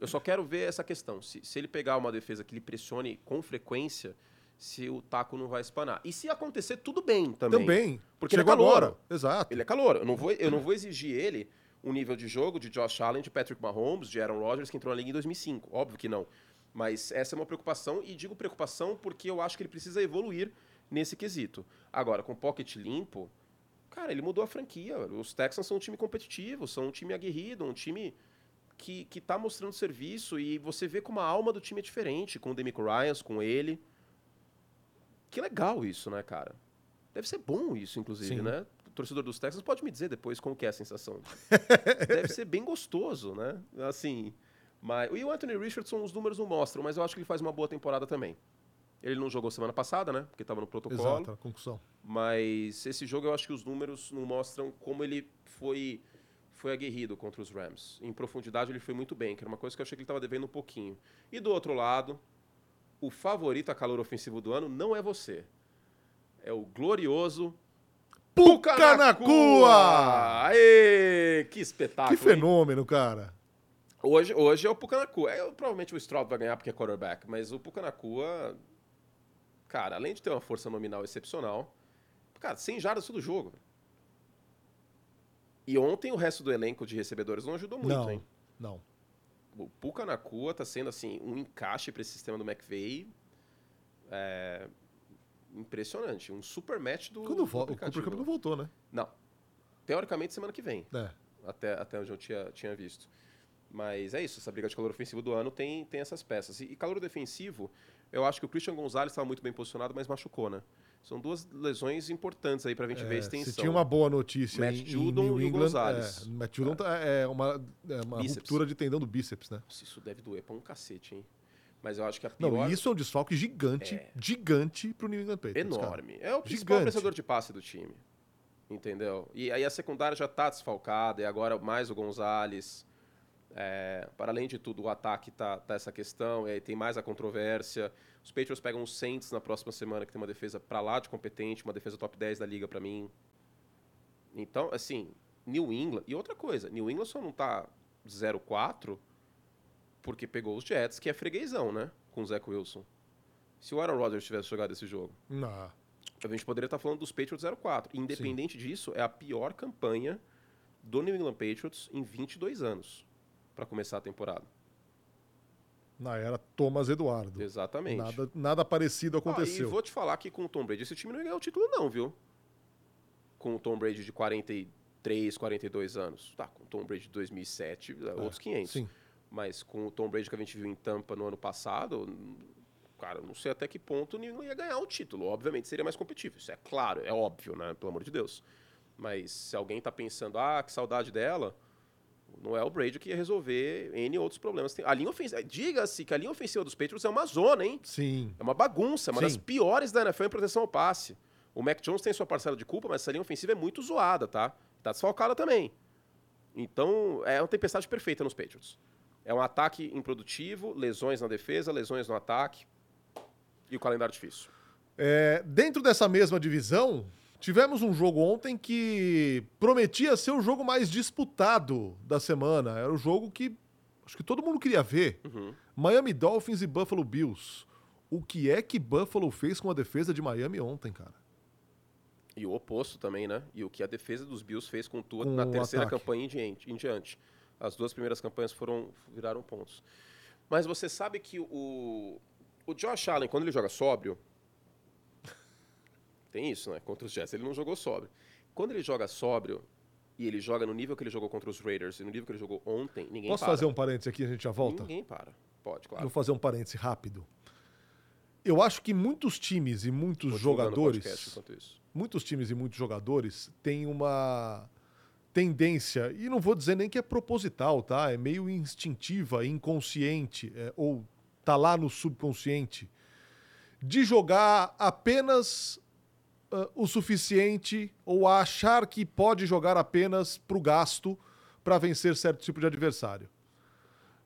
Eu só quero ver essa questão. Se, se ele pegar uma defesa que ele pressione com frequência, se o taco não vai espanar. E se acontecer, tudo bem também. Também. Porque Chegou ele é calor. Agora. Exato. Ele é calor. Eu não, vou, eu não vou exigir ele um nível de jogo de Josh Allen, de Patrick Mahomes, de Aaron Rodgers, que entrou na liga em 2005. Óbvio que não. Mas essa é uma preocupação, e digo preocupação porque eu acho que ele precisa evoluir nesse quesito. Agora, com pocket limpo, Cara, ele mudou a franquia. Os Texans são um time competitivo, são um time aguerrido, um time que, que tá mostrando serviço e você vê como a alma do time é diferente, com o Demico Ryans, com ele. Que legal isso, né, cara? Deve ser bom isso, inclusive, Sim. né? O torcedor dos Texans pode me dizer depois como que é a sensação. <laughs> Deve ser bem gostoso, né? Assim, mas... E o Anthony Richardson, os números não mostram, mas eu acho que ele faz uma boa temporada também. Ele não jogou semana passada, né? Porque estava no protocolo. Exato, concussão. Mas esse jogo eu acho que os números não mostram como ele foi foi aguerrido contra os Rams. Em profundidade ele foi muito bem, que era uma coisa que eu achei que ele estava devendo um pouquinho. E do outro lado, o favorito a calor ofensivo do ano não é você. É o glorioso Pucanacua! Aê, que espetáculo. Que fenômeno, hein? cara. Hoje, hoje é o Pucanacua. É, provavelmente o Stroud vai ganhar porque é quarterback, mas o Pucanacua, cara, além de ter uma força nominal excepcional, cara, 100 jardas todo jogo. E ontem o resto do elenco de recebedores não ajudou muito, não, hein? Não. O Pucanacua tá sendo assim um encaixe para esse sistema do McVeigh. É, impressionante. Um super match do. Quando volta, o Cooper Cup não voltou, né? Não. Teoricamente, semana que vem. É. Até, até onde eu tinha, tinha visto. Mas é isso, essa briga de calor ofensivo do ano tem, tem essas peças. E, e calor defensivo, eu acho que o Christian Gonzalez estava muito bem posicionado, mas machucou, né? São duas lesões importantes aí pra gente é, ver a extensão. Você tinha uma boa notícia Matt em, Judon em New e England, Gonzalez. É, Matt Judon é, é uma, é uma ruptura de tendão do bíceps, né? Nossa, isso deve doer pra um cacete, hein? Mas eu acho que a pior... Não, isso é um desfalque gigante, é. gigante pro New England Patriots. Enorme. Cara. É o principal pensador de passe do time. Entendeu? E aí a secundária já tá desfalcada, e agora mais o Gonzalez. É, para além de tudo, o ataque tá, tá essa questão, tem mais a controvérsia. Os Patriots pegam os Saints na próxima semana, que tem uma defesa para lá de competente, uma defesa top 10 da liga para mim. Então, assim, New England. E outra coisa, New England só não tá 0-4 porque pegou os Jets, que é freguesão, né? Com o Zach Wilson. Se o Aaron Rodgers tivesse jogado esse jogo. Não. A gente poderia estar falando dos Patriots 04. Independente Sim. disso, é a pior campanha do New England Patriots em 22 anos para começar a temporada. Na era Thomas Eduardo. Exatamente. Nada, nada parecido aconteceu. Ah, e vou te falar que com o Tom Brady, esse time não ia ganhar o título, não, viu? Com o Tom Brady de 43, 42 anos. Tá, com o Tom Brady de 2007, é. outros 500. Sim. Mas com o Tom Brady que a gente viu em Tampa no ano passado, cara, não sei até que ponto não ia ganhar o título. Obviamente seria mais competitivo. Isso é claro, é óbvio, né? Pelo amor de Deus. Mas se alguém tá pensando, ah, que saudade dela, não é o Brady que ia resolver N outros problemas. A linha ofensiva, diga-se que a linha ofensiva dos Patriots é uma zona, hein? Sim. É uma bagunça, é uma Sim. das piores da NFL em proteção ao passe. O Mac Jones tem sua parcela de culpa, mas essa linha ofensiva é muito zoada, tá? Tá desfalcada também. Então, é uma tempestade perfeita nos Patriots. É um ataque improdutivo, lesões na defesa, lesões no ataque e o calendário difícil. É, dentro dessa mesma divisão, tivemos um jogo ontem que prometia ser o jogo mais disputado da semana. Era o jogo que acho que todo mundo queria ver. Uhum. Miami Dolphins e Buffalo Bills. O que é que Buffalo fez com a defesa de Miami ontem, cara? E o oposto também, né? E o que a defesa dos Bills fez com Tua na terceira ataque. campanha em diante. Em diante. As duas primeiras campanhas foram viraram pontos. Mas você sabe que o, o Josh Allen, quando ele joga sóbrio, tem isso, né? Contra os Jets, ele não jogou sóbrio. Quando ele joga sóbrio e ele joga no nível que ele jogou contra os Raiders e no nível que ele jogou ontem, ninguém Posso para. fazer um parênteses aqui e a gente já volta? Ninguém para. Pode, claro. Vou fazer um parênteses rápido. Eu acho que muitos times e muitos jogadores. Muitos times e muitos jogadores têm uma tendência, e não vou dizer nem que é proposital, tá? É meio instintiva, inconsciente, é, ou tá lá no subconsciente, de jogar apenas uh, o suficiente ou achar que pode jogar apenas para o gasto para vencer certo tipo de adversário.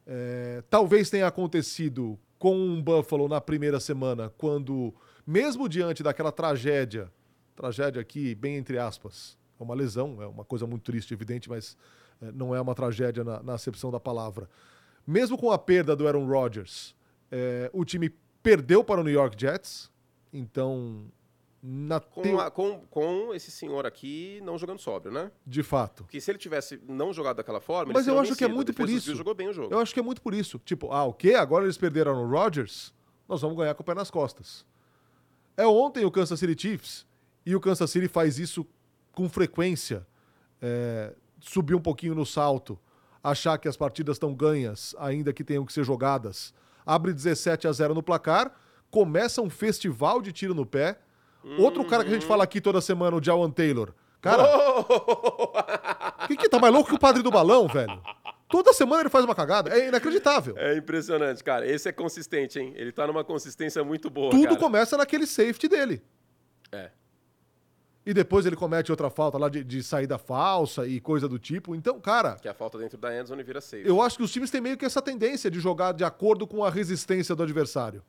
É, talvez tenha acontecido com um Buffalo na primeira semana, quando, mesmo diante daquela tragédia, tragédia aqui, bem entre aspas, é uma lesão, é uma coisa muito triste, evidente, mas é, não é uma tragédia na, na, acepção da palavra. Mesmo com a perda do Aaron Rodgers, é, o time perdeu para o New York Jets, então. Na com, a, com, com esse senhor aqui não jogando sóbrio, né? De fato. Porque se ele tivesse não jogado daquela forma. Mas eu acho que é muito por isso. Jogou bem o jogo. Eu acho que é muito por isso. Tipo, ah, o quê? Agora eles perderam o Rodgers? Nós vamos ganhar com o pé nas costas. É ontem o Kansas City Chiefs e o Kansas City faz isso com frequência é, subir um pouquinho no salto, achar que as partidas estão ganhas, ainda que tenham que ser jogadas, abre 17 a 0 no placar, começa um festival de tiro no pé. Uhum. Outro cara que a gente fala aqui toda semana, o Jawan Taylor. Cara, o que, que tá mais louco que o padre do balão, velho? Toda semana ele faz uma cagada. É inacreditável. É impressionante, cara. Esse é consistente, hein? Ele tá numa consistência muito boa. Tudo cara. começa naquele safety dele. É e depois ele comete outra falta lá de, de, saída falsa e coisa do tipo. Então, cara. Que a falta dentro da endzone vira safe. Eu acho que os times têm meio que essa tendência de jogar de acordo com a resistência do adversário.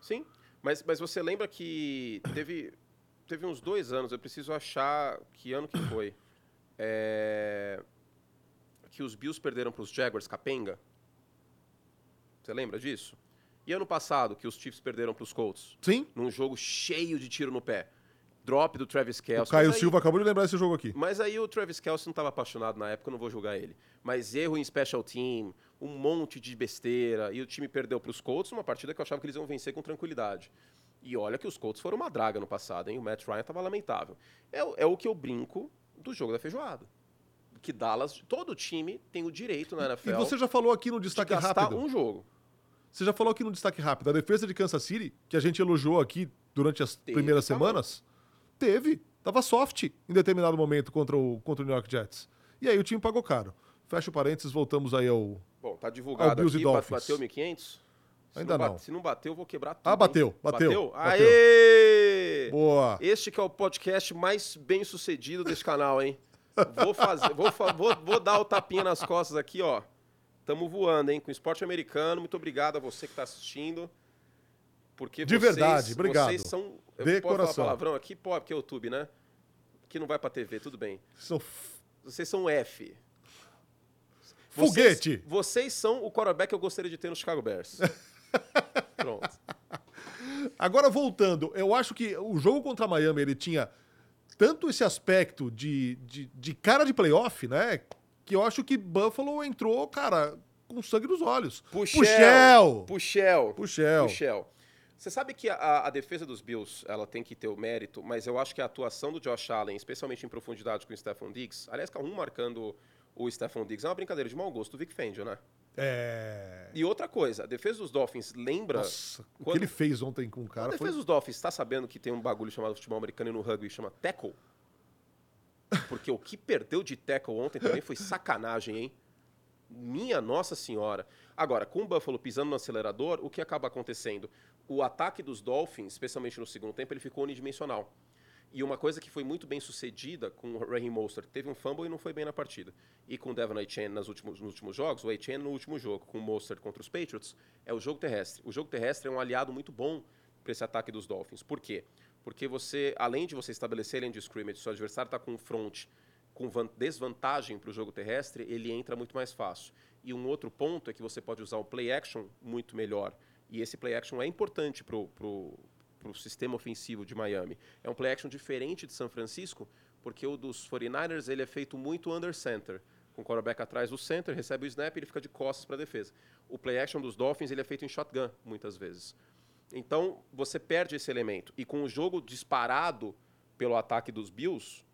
Sim, mas, mas você lembra que teve teve uns dois anos, eu preciso achar que ano que foi. É, <coughs> que os Bills perderam para os Jaguars capenga. Você lembra disso? E ano passado, que os Chiefs perderam para os Colts? Sim. Num jogo cheio de tiro no pé. Drop do Travis Kelce. O Caio aí, Silva acabou de lembrar esse jogo aqui. Mas aí o Travis Kelce não estava apaixonado na época, eu não vou julgar ele. Mas erro em special team, um monte de besteira, e o time perdeu para os Colts numa partida que eu achava que eles iam vencer com tranquilidade. E olha que os Colts foram uma draga no passado, hein? O Matt Ryan estava lamentável. É, é o que eu brinco do jogo da feijoada que Dallas, todo time tem o direito na NFL. E você já falou aqui no destaque de rápido. um jogo. Você já falou aqui no destaque rápido. A defesa de Kansas City, que a gente elogiou aqui durante as teve, primeiras tá semanas, teve. Tava soft em determinado momento contra o, contra o New York Jets. E aí o time pagou caro. Fecha o parênteses, voltamos aí ao. Bom, tá divulgado aqui, bateu 1.500? Ainda não. Bate, se não bateu, eu vou quebrar tudo. Ah, bateu, bateu. Bateu? Aê! Boa! Este que é o podcast mais bem sucedido desse canal, hein? Vou fazer, vou, vou, vou dar o tapinha nas costas aqui, ó. Tamo voando, hein? Com esporte americano. Muito obrigado a você que está assistindo. Porque De vocês, verdade, obrigado. Vocês são. Eu De posso coração. falar palavrão aqui? Pode, porque é YouTube, né? Que não vai pra TV, tudo bem. Sou... Vocês são F. Foguete! Vocês, vocês são o quarterback que eu gostaria de ter no Chicago Bears. <laughs> Pronto. Agora voltando, eu acho que o jogo contra Miami ele tinha tanto esse aspecto de, de, de, cara de playoff, né? Que eu acho que Buffalo entrou, cara, com sangue nos olhos. Puxel! Puxel! Puxel! Puxel. Você sabe que a, a, defesa dos Bills ela tem que ter o mérito, mas eu acho que a atuação do Josh Allen, especialmente em profundidade com o Stephon Diggs, aliás, um marcando o Stephon Diggs, é uma brincadeira de mau gosto do Vic Fangio, né? É... E outra coisa, a defesa dos Dolphins lembra. Nossa, o que ele fez ontem com o cara. A defesa foi... dos Dolphins está sabendo que tem um bagulho chamado futebol americano e no rugby chama tackle? Porque o que perdeu de tackle ontem também foi sacanagem, hein? Minha Nossa Senhora. Agora, com o Buffalo pisando no acelerador, o que acaba acontecendo? O ataque dos Dolphins, especialmente no segundo tempo, ele ficou unidimensional. E uma coisa que foi muito bem sucedida com o Raheem Mostert, teve um fumble e não foi bem na partida. E com o Devon Etienne nos últimos, nos últimos jogos, o Etienne no último jogo, com o Mostert contra os Patriots, é o jogo terrestre. O jogo terrestre é um aliado muito bom para esse ataque dos Dolphins. Por quê? Porque você, além de você estabelecer além de scrimmage, seu adversário está com front com desvantagem para o jogo terrestre, ele entra muito mais fácil. E um outro ponto é que você pode usar o play action muito melhor. E esse play action é importante para o para o sistema ofensivo de Miami. É um play action diferente de São Francisco, porque o dos 49ers ele é feito muito under center. Com o quarterback atrás do center, recebe o snap e ele fica de costas para a defesa. O play action dos Dolphins ele é feito em shotgun, muitas vezes. Então, você perde esse elemento. E com o jogo disparado pelo ataque dos Bills,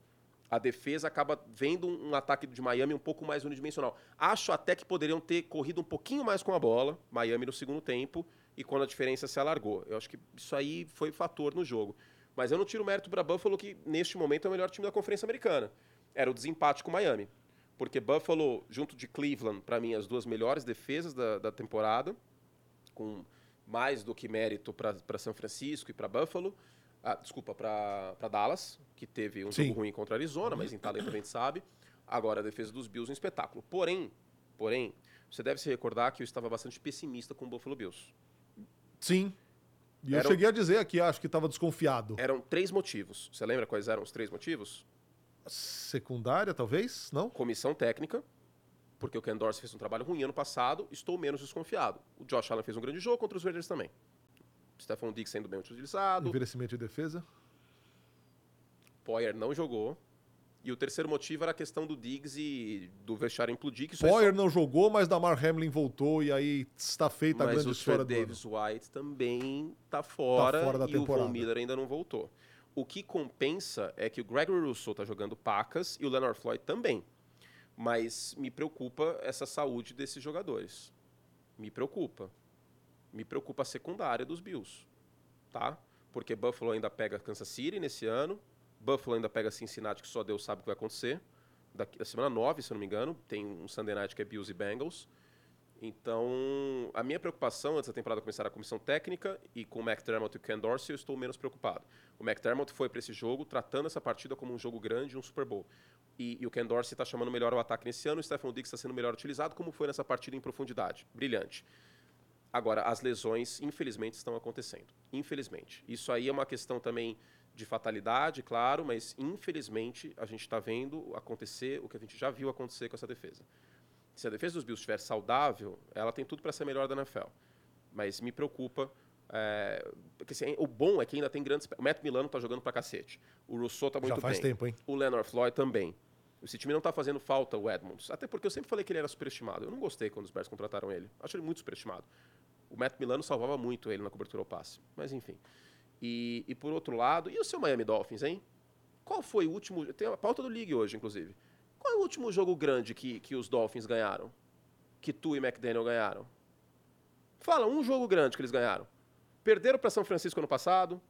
a defesa acaba vendo um, ataque de Miami um pouco mais unidimensional. Acho até que poderiam ter corrido um pouquinho mais com a bola, Miami no segundo tempo, e quando a diferença se alargou. Eu acho que isso aí foi fator no jogo. Mas eu não tiro mérito para Buffalo, que neste momento é o melhor time da Conferência Americana. Era o desempate com Miami. Porque Buffalo, junto de Cleveland, para mim, as duas melhores defesas da, da temporada, com mais do que mérito para São Francisco e para Buffalo. Ah, desculpa, para Dallas, que teve um Sim. jogo ruim contra a Arizona, mas em talento a gente sabe. Agora a defesa dos Bills um espetáculo. Porém, porém, você deve se recordar que eu estava bastante pessimista com o Buffalo Bills. Sim. E eram, eu cheguei a dizer aqui, acho que estava desconfiado. Eram três motivos. Você lembra quais eram os três motivos? Secundária, talvez? Não? Comissão técnica, porque o Ken Dorsey fez um trabalho ruim ano passado, estou menos desconfiado. O Josh Allen fez um grande jogo contra os Raiders também. Stephon Diggs sendo bem utilizado. Envelhecimento de defesa. Poyer não jogou. E o terceiro motivo era a questão do Diggs e do vexar implodir. Que Poyer só... não jogou, mas Damar Hamlin voltou e aí está feita mas a grande história do Davis ano. White também está fora, tá fora da e temporada. o Von Miller ainda não voltou. O que compensa é que o Gregory Russell está jogando pacas e o Leonard Floyd também. Mas me preocupa essa saúde desses jogadores. Me preocupa. Me preocupa a secundária dos Bills. Tá? Porque Buffalo ainda pega Kansas City nesse ano, Buffalo ainda pega Cincinnati, que só Deus sabe o que vai acontecer. Daqui, da semana 9, se eu não me engano, tem um Sunday Night que é Bills e Bengals. Então, a minha preocupação antes da temporada começar a comissão técnica e com o McDermott e o Ken Dorsey, eu estou menos preocupado. O McDermott foi para esse jogo tratando essa partida como um jogo grande, um Super Bowl. E, e o Ken Dorsey está chamando melhor o ataque nesse ano, o Stephen Diggs está sendo melhor utilizado, como foi nessa partida em profundidade. Brilhante. Agora, as lesões, infelizmente, estão acontecendo. Infelizmente. Isso aí é uma questão também de fatalidade, claro, mas infelizmente a gente está vendo acontecer o que a gente já viu acontecer com essa defesa. Se a defesa dos Bills estiver saudável, ela tem tudo para ser melhor da NFL. Mas me preocupa. É, porque assim, o bom é que ainda tem grandes. O Matt Milano está jogando para cacete. O Rousseau está muito Já faz bem. tempo, hein? O Leonard Floyd também. Esse time não está fazendo falta, o Edmonds. Até porque eu sempre falei que ele era superestimado. Eu não gostei quando os Bears contrataram ele. Acho ele muito superestimado. O Matt Milano salvava muito ele na cobertura ao passe. Mas enfim. E, e por outro lado, e o seu Miami Dolphins, hein? Qual foi o último. Tem a pauta do League hoje, inclusive. Qual é o último jogo grande que, que os Dolphins ganharam? Que tu e McDaniel ganharam? Fala, um jogo grande que eles ganharam. Perderam para São Francisco ano passado.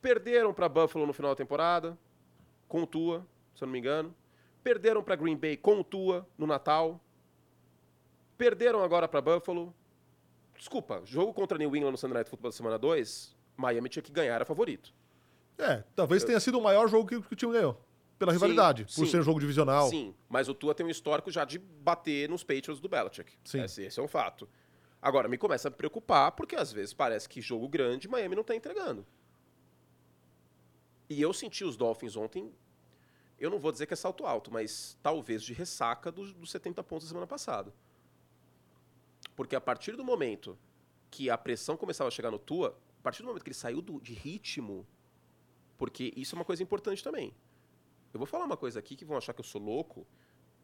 Perderam para Buffalo no final da temporada, com o Tua, se eu não me engano. Perderam para Green Bay com o Tua no Natal. Perderam agora para Buffalo. Desculpa, jogo contra New England no Sunday Night Football da semana 2, Miami tinha que ganhar, era favorito. É, talvez tenha sido o maior jogo que, que o time ganhou. Pela rivalidade, sim, por ser um jogo divisional. Sim, mas o Tua tem um histórico já de bater nos Patriots do Belichick. Sim. Esse, esse é um fato. Agora, me começa a me preocupar, porque às vezes parece que jogo grande, Miami não está entregando. E eu senti os Dolphins ontem, eu não vou dizer que é salto alto, mas talvez de ressaca dos, dos 70 pontos da semana passada. Porque a partir do momento que a pressão começava a chegar no Tua, a partir do momento que ele saiu do, de ritmo, porque isso é uma coisa importante também. Eu vou falar uma coisa aqui que vão achar que eu sou louco.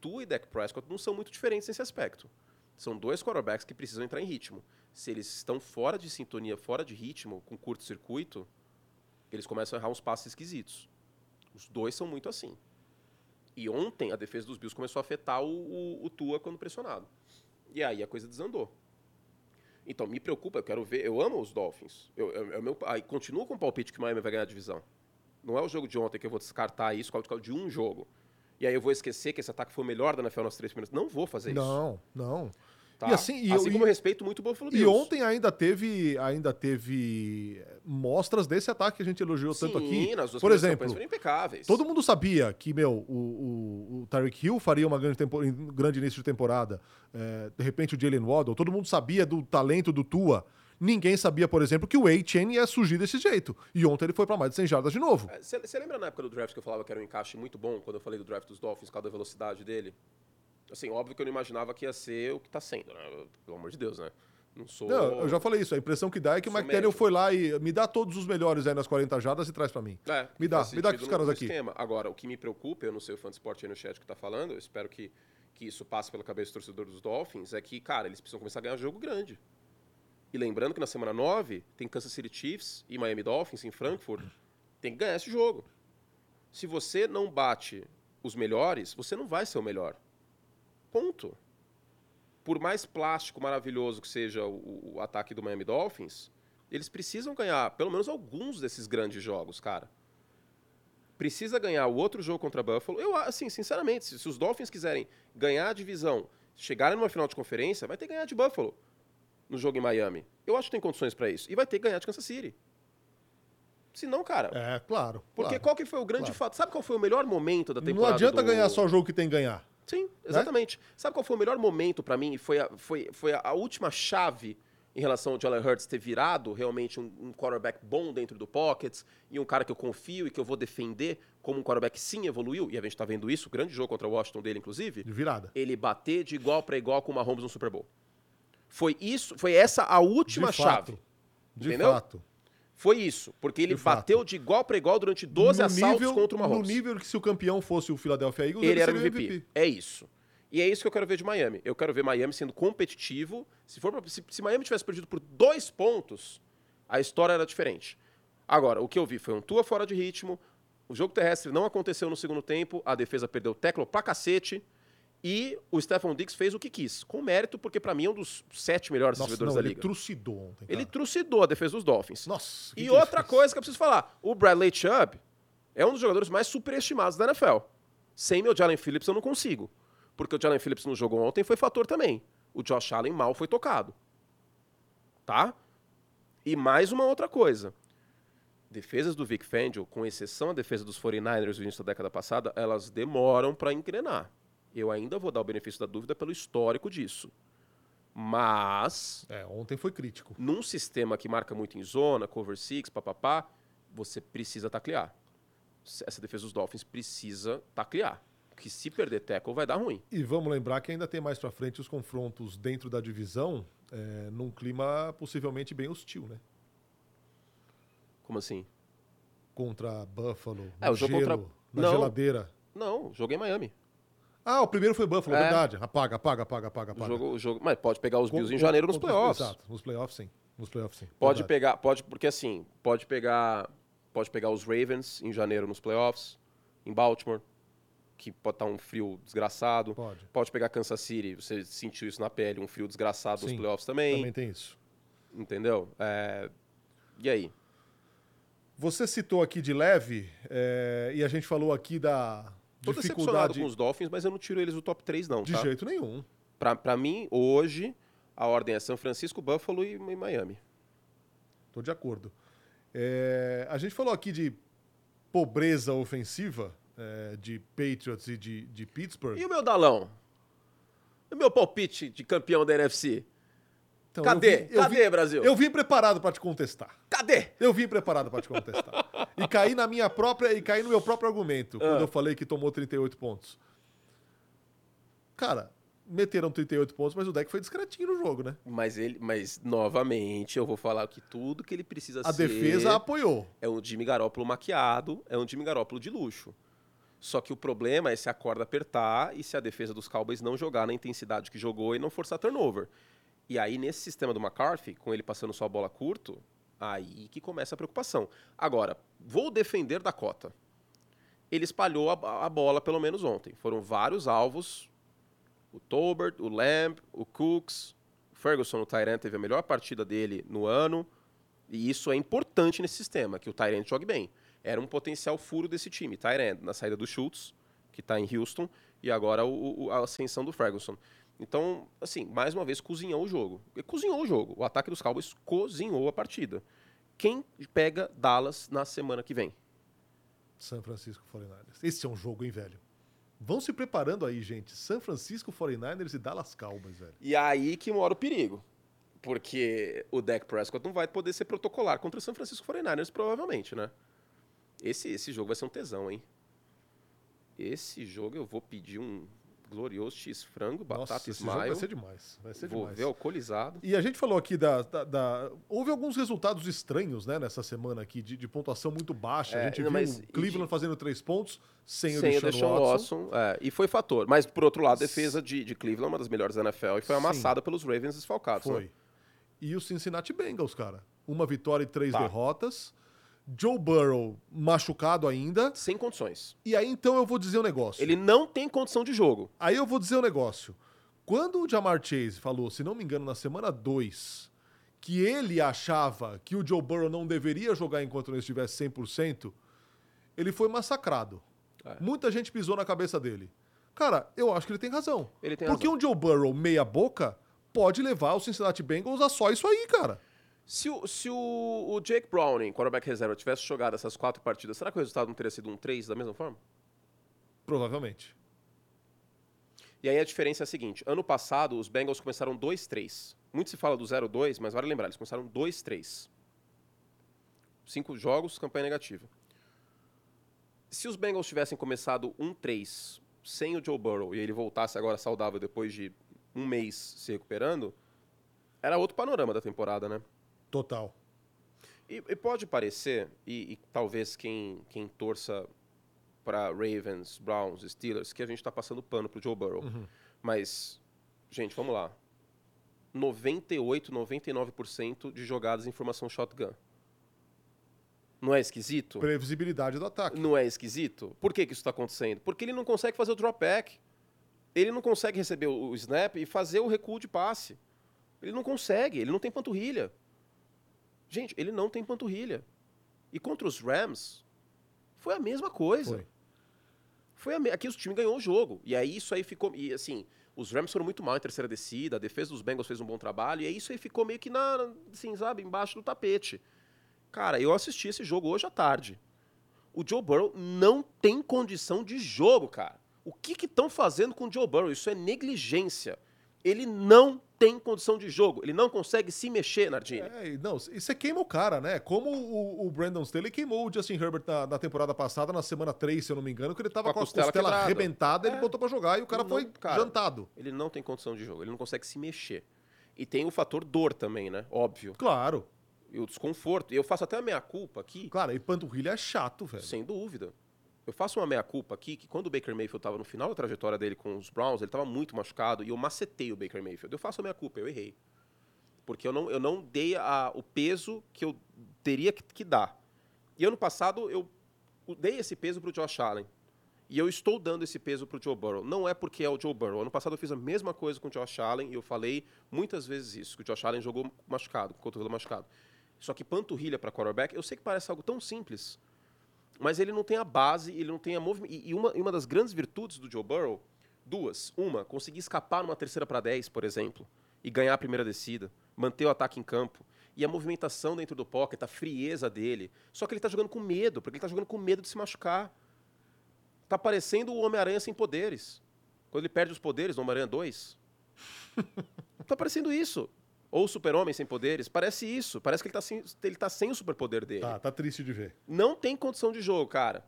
Tua e Dak Prescott não são muito diferentes nesse aspecto. São dois quarterbacks que precisam entrar em ritmo. Se eles estão fora de sintonia, fora de ritmo, com curto-circuito, eles começam a errar uns passos esquisitos. Os dois são muito assim. E ontem a defesa dos Bills começou a afetar o, o, o Tua quando pressionado. E aí a coisa desandou. Então, me preocupa, eu quero ver. Eu amo os Dolphins. Eu, eu, eu meu, aí, continuo com o palpite que o Miami vai ganhar a divisão. Não é o jogo de ontem que eu vou descartar isso por causa de um jogo. E aí eu vou esquecer que esse ataque foi o melhor da NFL nas três primeiras. Não vou fazer isso. Não, não. Tá? E assim, e, assim eu, como eu respeito muito o Buffalo Bills. E ontem ainda teve, ainda teve mostras desse ataque que a gente elogiou Sim, tanto aqui. Nas duas Por exemplo, foram impecáveis. todo mundo sabia que, meu, o, o, o Tyreek Hill faria uma grande, tempo, grande início de temporada. É, de repente o Jalen Waddle. Todo mundo sabia do talento do Tua. Ninguém sabia, por exemplo, que o A-Chain ia surgir desse jeito. E ontem ele foi para mais de 100 jardas de novo. Você é, lembra na época do draft que eu falava que era um encaixe muito bom, quando eu falei do draft dos Dolphins, por causa da velocidade dele? Assim, óbvio que eu não imaginava que ia ser o que está sendo, né? Pelo amor de Deus, né? Não sou. Não, eu já falei isso. A impressão que dá é que o McDaniel foi lá e me dá todos os melhores aí nas 40 jardas e traz para mim. É, me dá, me dá com os caras aqui. Esquema. Agora, o que me preocupa, eu não sei o fã de esporte aí no chat que tá falando, eu espero que, que isso passe pela cabeça do torcedor dos Dolphins, é que, cara, eles precisam começar a ganhar jogo grande. E lembrando que na semana 9 tem Kansas City Chiefs e Miami Dolphins em Frankfurt. Tem que ganhar esse jogo. Se você não bate os melhores, você não vai ser o melhor. Ponto. Por mais plástico maravilhoso que seja o, o, ataque do Miami Dolphins, eles precisam ganhar pelo menos alguns desses grandes jogos, cara. Precisa ganhar o outro jogo contra Buffalo. Eu, assim, sinceramente, se, se os Dolphins quiserem ganhar a divisão, chegarem numa final de conferência, vai ter que ganhar de Buffalo no jogo em Miami. Eu acho que tem condições para isso. E vai ter que ganhar de Kansas City. Se não, cara. É, claro. Porque claro, qual que foi o grande claro. fato? Sabe qual foi o melhor momento da temporada? Não adianta do... ganhar só o jogo que tem que ganhar. Sim, exatamente. Né? Sabe qual foi o melhor momento para mim? Foi a, foi, foi a última chave em relação ao Jalen Hurts ter virado realmente um, um, quarterback bom dentro do pockets e um cara que eu confio e que eu vou defender como um quarterback sim evoluiu, e a gente tá vendo isso, grande jogo contra o Washington dele, inclusive. De virada. Ele bater de igual para igual com o Mahomes no Super Bowl. Foi isso, foi essa a última de chave. Fato. De entendeu? fato. Foi isso, porque ele de bateu fato. de igual para igual durante 12 no assaltos nível, contra o Mahomes. No nível que se o campeão fosse o Philadelphia Eagles, ele, ele era o MVP. MVP. É isso. E é isso que eu quero ver de Miami. Eu quero ver Miami sendo competitivo. Se, for pra, se, se Miami tivesse perdido por dois pontos, a história era diferente. Agora, o que eu vi foi um Tua fora de ritmo, o jogo terrestre não aconteceu no segundo tempo, a defesa perdeu teclo pra cacete, e o Stephon Diggs fez o que quis, com mérito, porque para mim é um dos sete melhores Nossa, recebedores não, da liga. Ele trucidou ontem. Cara. Ele trucidou a defesa dos Dolphins. Nossa. E outra coisa que eu preciso falar: o Bradley Chubb é um dos jogadores mais superestimados da NFL. Sem meu Jalen Phillips eu não consigo porque o Jalen Phillips no jogo ontem foi fator também. O Josh Allen mal foi tocado. Tá? E mais uma outra coisa. Defesas do Vic Fangio, com exceção a defesa dos 49ers no início da década passada, elas demoram para engrenar. Eu ainda vou dar o benefício da dúvida pelo histórico disso. Mas. É, ontem foi crítico. Num sistema que marca muito em zona, cover six, papapá, você precisa taclear. Essa defesa dos Dolphins precisa taclear. Que se perder tackle vai dar ruim. E vamos lembrar que ainda tem mais para frente os confrontos dentro da divisão, é, num clima possivelmente bem hostil, né? Como assim? Contra Buffalo, é, o jogo gelo, contra... na não, geladeira. Não, joguei em Miami. Ah, o primeiro foi Buffalo, é. verdade. Apaga, apaga, apaga, apaga, apaga. O jogo, o jogo, mas pode pegar os Bills em janeiro nos playoffs. Exato, nos playoffs sim. Nos playoffs sim. Pode verdade. pegar, pode, porque assim, pode pegar, pode pegar os Ravens em janeiro nos playoffs, em Baltimore, que pode estar tá um frio desgraçado. Pode. Pode pegar Kansas City, você sentiu isso na pele, um frio desgraçado sim, nos playoffs também. Também tem isso. Entendeu? É... E aí? Você citou aqui de leve, é... e a gente falou aqui da, Tô dificuldade com os Dolphins, mas eu não tiro eles do top 3, não. De tá? jeito nenhum. Para mim, hoje, a ordem é São Francisco, Buffalo e, e Miami. Tô de acordo. É, a gente falou aqui de pobreza ofensiva é, de Patriots e de, de Pittsburgh. E o meu Dalão? E o meu palpite de campeão da NFC? Então, Cadê? Eu Cadê, vim, Brasil? Eu vim preparado para te contestar. Cadê? Eu vim preparado para te contestar. e caí na minha própria e caí no meu próprio argumento ah. quando eu falei que tomou 38 pontos. Cara, meteram 38 pontos, mas o deck foi discretinho no jogo, né? Mas ele, mas novamente eu vou falar que tudo que ele precisa a ser. A defesa apoiou. É um Jimmy Garoppolo maquiado, é um Jimmy Garoppolo de luxo. Só que o problema é se a corda apertar e se a defesa dos Cowboys não jogar na intensidade que jogou e não forçar turnover. E aí, nesse sistema do McCarthy, com ele passando sua bola curto, aí que começa a preocupação. Agora, vou defender Dakota. Ele espalhou a, a bola pelo menos ontem. Foram vários alvos. O Tolbert, o Lamb, o Cooks, o Ferguson, o Tyrant, teve a melhor partida dele no ano. E isso é importante nesse sistema, que o Tyrant jogue bem. Era um potencial furo desse time. Tyrant, na saída do Schultz, que está em Houston, e agora o, o, a ascensão do Ferguson. Então, assim, mais uma vez, cozinhou o jogo. Cozinhou o jogo. O ataque dos Cowboys cozinhou a partida. Quem pega Dallas na semana que vem? São Francisco 49ers. Esse é um jogo, hein, velho? Vão se preparando aí, gente. São Francisco 49ers e Dallas Cowboys, velho. E aí que mora o perigo. Porque o Dak Prescott não vai poder ser protocolar contra o São Francisco 49ers, provavelmente, né? Esse, esse jogo vai ser um tesão, hein? Esse jogo eu vou pedir um, glorioso X frango, batata Nossa, esse vai ser demais. Vai ser Vou demais. ver alcoolizado. E a gente falou aqui da, da, da, Houve alguns resultados estranhos, né, nessa semana aqui, de, de pontuação muito baixa. É, a gente não, viu o Cleveland de... fazendo três pontos sem, sem o Deshaun Watson. Watson é, e foi fator. Mas, por outro lado, a defesa de, de Cleveland é uma das melhores da NFL e foi amassada Sim. pelos Ravens desfalcados. Foi. Né? E o Cincinnati Bengals, cara. Uma vitória e três tá. derrotas. Joe Burrow machucado ainda. Sem condições. E aí então eu vou dizer um negócio. Ele não tem condição de jogo. Aí eu vou dizer um negócio. Quando o Jamar Chase falou, se não me engano, na semana 2, que ele achava que o Joe Burrow não deveria jogar enquanto não estivesse 100%, ele foi massacrado. É. Muita gente pisou na cabeça dele. Cara, eu acho que ele tem razão. Ele tem Porque razão. um Joe Burrow meia boca pode levar o Cincinnati Bengals a só isso aí, cara. Se o, se o, o Jake Browning, quarterback reserva, tivesse jogado essas quatro partidas, será que o resultado não teria sido um 3 da mesma forma? Provavelmente. E aí a diferença é a seguinte: ano passado os Bengals começaram 2-3. Muito se fala do 0-2, mas vale lembrar, eles começaram 2-3. Cinco jogos, campanha negativa. Se os Bengals tivessem começado 1-3 sem o Joe Burrow e ele voltasse agora saudável depois de um mês se recuperando, era outro panorama da temporada, né? Total. E, e pode parecer, e, e, talvez quem, quem torça para Ravens, Browns, Steelers, que a gente está passando pano pro Joe Burrow. Uhum. Mas, gente, vamos lá. 98, 99% de jogadas em formação shotgun. Não é esquisito? Previsibilidade do ataque. Não é esquisito? Por que, que isso está acontecendo? Porque ele não consegue fazer o drop back. Ele não consegue receber o snap e fazer o recuo de passe. Ele não consegue, ele não tem panturrilha. Gente, ele não tem panturrilha. E contra os Rams, foi a mesma coisa. Foi. Foi a me... Aqui o time ganhou o jogo. E aí isso aí ficou. E assim, os Rams foram muito mal em terceira descida, a defesa dos Bengals fez um bom trabalho, e aí isso aí ficou meio que na, assim, sabe, embaixo do tapete. Cara, eu assisti esse jogo hoje à tarde. O Joe Burrow não tem condição de jogo, cara. O que estão fazendo com o Joe Burrow? Isso é negligência. Ele não tem condição de jogo. Ele não consegue se mexer, Nardini. É, não, e você queima o cara, né? Como o, o Brandon Staley queimou o Justin Herbert na, na, temporada passada, na semana 3, se eu não me engano, que ele tava com a, com a costela, costela arrebentada, é. ele botou pra jogar e o cara não, foi cara, jantado. Ele não tem condição de jogo, ele não consegue se mexer. E tem o fator dor também, né? Óbvio. Claro. E o desconforto. E eu faço até a minha culpa aqui. Claro, e panturrilha é chato, velho. Sem dúvida. Eu faço uma meia-culpa aqui, que quando o Baker Mayfield estava no final da trajetória dele com os Browns, ele estava muito machucado e eu macetei o Baker Mayfield. Eu faço a meia-culpa, eu errei. Porque eu não, eu não dei a, o peso que eu teria que, que dar. E ano passado eu dei esse peso para o Josh Allen. E eu estou dando esse peso para o Joe Burrow. Não é porque é o Joe Burrow. Ano passado eu fiz a mesma coisa com o Josh Allen e eu falei muitas vezes isso, que o Josh Allen jogou machucado, com o cotovelo machucado. Só que panturrilha para quarterback, eu sei que parece algo tão simples, mas ele não tem a base, ele não tem a movimento. E uma, uma das grandes virtudes do Joe Burrow, duas. Uma, conseguir escapar numa terceira para 10, por exemplo, e ganhar a primeira descida, manter o ataque em campo. E a movimentação dentro do pocket, a frieza dele. Só que ele está jogando com medo, porque ele está jogando com medo de se machucar. Está parecendo o Homem-Aranha sem poderes. Quando ele perde os poderes no Homem-Aranha 2. Está <laughs> parecendo isso. Ou super-homem sem poderes. Parece isso. Parece que ele tá sem, ele tá sem o superpoder dele. Tá, tá triste de ver. Não tem condição de jogo, cara.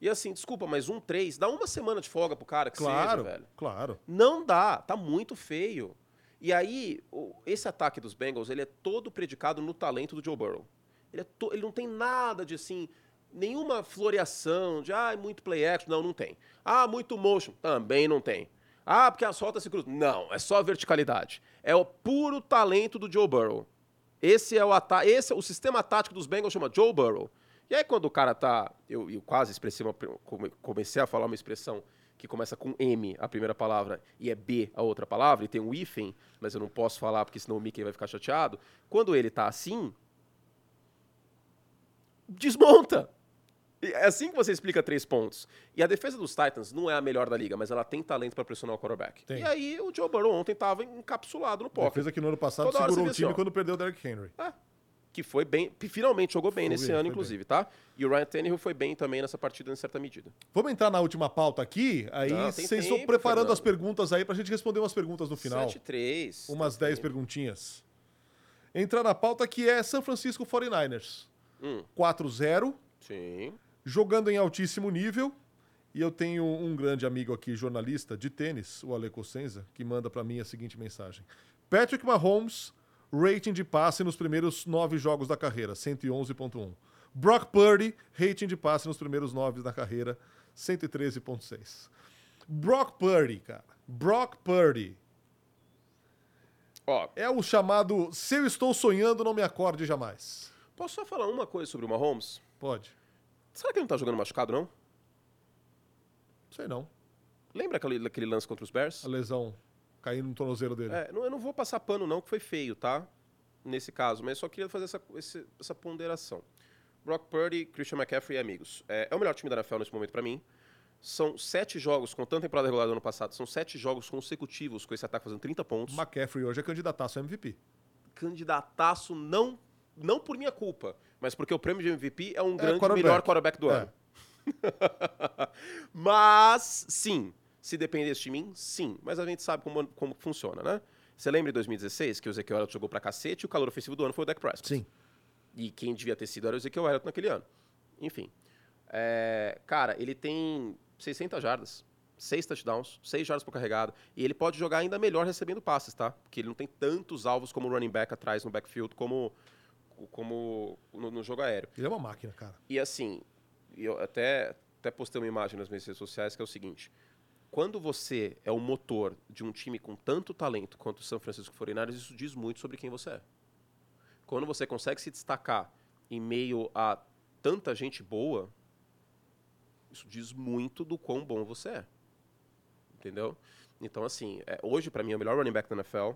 E assim, desculpa, mas um 3, dá uma semana de folga pro cara que claro, seja, velho. Claro. Não dá, tá muito feio. E aí, esse ataque dos Bengals, ele é todo predicado no talento do Joe Burrow. Ele, é to, ele não tem nada de assim, nenhuma floreação de, ah, muito play action. Não, não tem. Ah, muito motion. Também não tem. Ah, porque a solta se cruza. Não, é só verticalidade. É o puro talento do Joe Burrow. Esse é o esse é o sistema tático dos Bengals chama Joe Burrow. E aí quando o cara tá, eu, eu quase expressei uma, comecei a falar uma expressão que começa com M a primeira palavra e é B a outra palavra e tem um hífen, mas eu não posso falar porque senão o Mickey vai ficar chateado. Quando ele tá assim, desmonta. É assim que você explica três pontos. E a defesa dos Titans não é a melhor da liga, mas ela tem talento para pressionar o quarterback. Tem. E aí o Joe Burrow ontem estava encapsulado no pocket. Defesa que no ano passado Toda segurou o time assim, quando perdeu o Derrick Henry. É. Que foi bem, finalmente jogou bem foi nesse bem, ano, inclusive, bem. tá? E o Ryan Tannehill foi bem também nessa partida, em certa medida. Vamos entrar na última pauta aqui. Aí vocês estão preparando Fernando. as perguntas aí pra gente responder umas perguntas no final. 7-3. Umas 10 perguntinhas. Entrar na pauta que é São Francisco 49ers. Hum. 4-0. Sim jogando em altíssimo nível. E eu tenho um grande amigo aqui, jornalista de tênis, o Ale Cossenza, que manda para mim a seguinte mensagem: Patrick Mahomes, rating de passe nos primeiros nove jogos da carreira, 111.1. Brock Purdy, rating de passe nos primeiros nove da carreira, 113.6. Brock Purdy, cara. Brock Purdy. Ó, é o chamado se eu estou sonhando, não me acorde jamais. Posso só falar uma coisa sobre o Mahomes? Pode. Será que ele não tá jogando machucado, não? Sei não. Lembra aquele, aquele lance contra os Bears? A lesão caindo no tornozelo dele. É, não, eu não vou passar pano, não, que foi feio, tá? Nesse caso, mas só queria fazer essa, esse, essa ponderação. Brock Purdy, Christian McCaffrey e amigos. É, é o melhor time da NFL nesse momento para mim. São sete jogos, com tanta temporada regular do ano passado, são sete jogos consecutivos com esse ataque fazendo 30 pontos. McCaffrey hoje é candidataço a MVP. Candidataço não, não por minha culpa mas porque o prêmio de MVP é um é, grande quarterback. melhor quarterback do é. ano. <laughs> mas, sim, se dependesse de mim, sim. Mas a gente sabe como, como funciona, né? Você lembra de 2016 que o Ezequiel Elliott jogou pra cacete e o calor ofensivo do ano foi o Dak Prescott? Sim. E quem devia ter sido era o Ezequiel Elliott naquele ano. Enfim. É, cara, ele tem 600 jardas, 6 touchdowns, 6 jardas por carregado. E ele pode jogar ainda melhor recebendo passes, tá? Porque ele não tem tantos alvos como running back atrás no backfield como como no, no, jogo aéreo. Ele é uma máquina, cara. E assim, eu até, até postei uma imagem nas minhas redes sociais que é o seguinte: quando você é o motor de um time com tanto talento quanto o São Francisco 49ers, isso diz muito sobre quem você é. Quando você consegue se destacar em meio a tanta gente boa, isso diz muito do quão bom você é. Entendeu? Então, assim, é, hoje, para mim, é o melhor running back da NFL.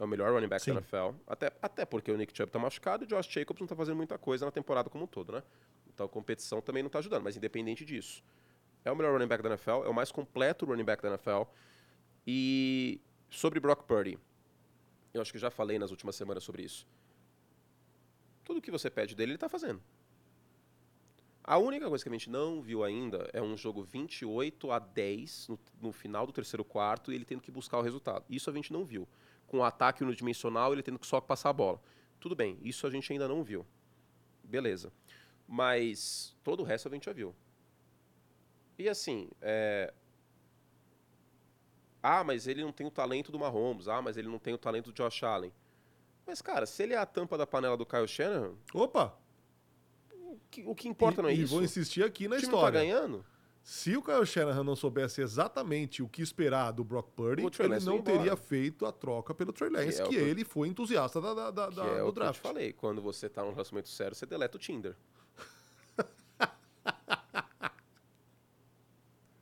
É o melhor running back Sim. da NFL. Até, até porque o Nick Chubb tá machucado e o Josh Jacobs não tá fazendo muita coisa na temporada como um todo, né? Então a competição também não tá ajudando. Mas independente disso, é o melhor running back da NFL, é o mais completo running back da NFL. E sobre Brock Purdy, eu acho que já falei nas últimas semanas sobre isso. Tudo que você pede dele, ele tá fazendo. A única coisa que a gente não viu ainda é um jogo 28 a 10 no, no final do terceiro quarto e ele tendo que buscar o resultado. Isso a gente não viu. Com o ataque unidimensional, ele tendo que só passar a bola. Tudo bem, isso a gente ainda não viu. Beleza. Mas todo o resto a gente já viu. E assim, é... ah, mas ele não tem o talento do Mahomes. Ah, mas ele não tem o talento do Josh Allen. Mas, cara, se ele é a tampa da panela do Kyle Shanahan. Opa! O que, o que importa e, não é e isso. E vou insistir aqui na o time história. Não tá ganhando? Se o Kyle Shanahan não soubesse exatamente o que esperar do Brock Purdy, ele não teria feito a troca pelo Trey Lance, que, é que ele foi entusiasta da, da, da, que da é do o draft. Que eu te falei, quando você tá num relacionamento sério, você deleta o Tinder. <laughs>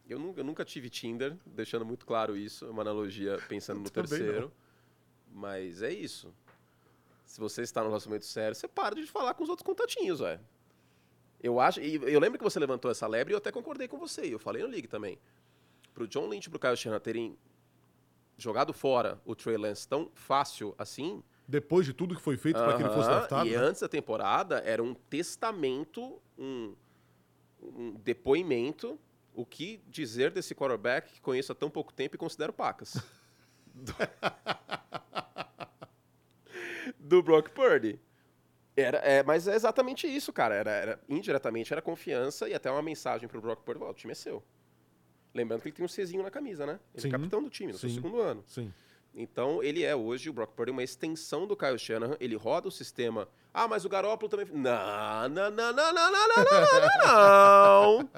eu, nunca, eu nunca tive Tinder, deixando muito claro isso, é uma analogia pensando no terceiro. Não. Mas é isso. Se você está num relacionamento sério, você para de falar com os outros contatinhos, velho. Eu acho, e eu lembro que você levantou essa lebre e eu até concordei com você. Eu falei no League também. Pro John Lynch e pro Kyle Shanahan terem jogado fora o Trey Lance tão fácil assim. Depois de tudo que foi feito uh -huh, para que ele fosse draftado. E né? antes da temporada era um testamento, um, um, depoimento, o que dizer desse quarterback que conheço há tão pouco tempo e considero pacas. <laughs> do, do Brock Purdy. Era, é, mas é exatamente isso, cara. Era, era, indiretamente era confiança e até uma mensagem pro Brock Purdy: o time é seu. Lembrando que ele tem um Czinho na camisa, né? Ele Sim. é capitão do time, no seu Sim. segundo ano. Sim. Então, ele é hoje, o Brock Purdy, uma extensão do Kyle Shanahan. Ele roda o sistema. Ah, mas o Garoppolo também. Não, não, não, não, não, não, não, não, não, não.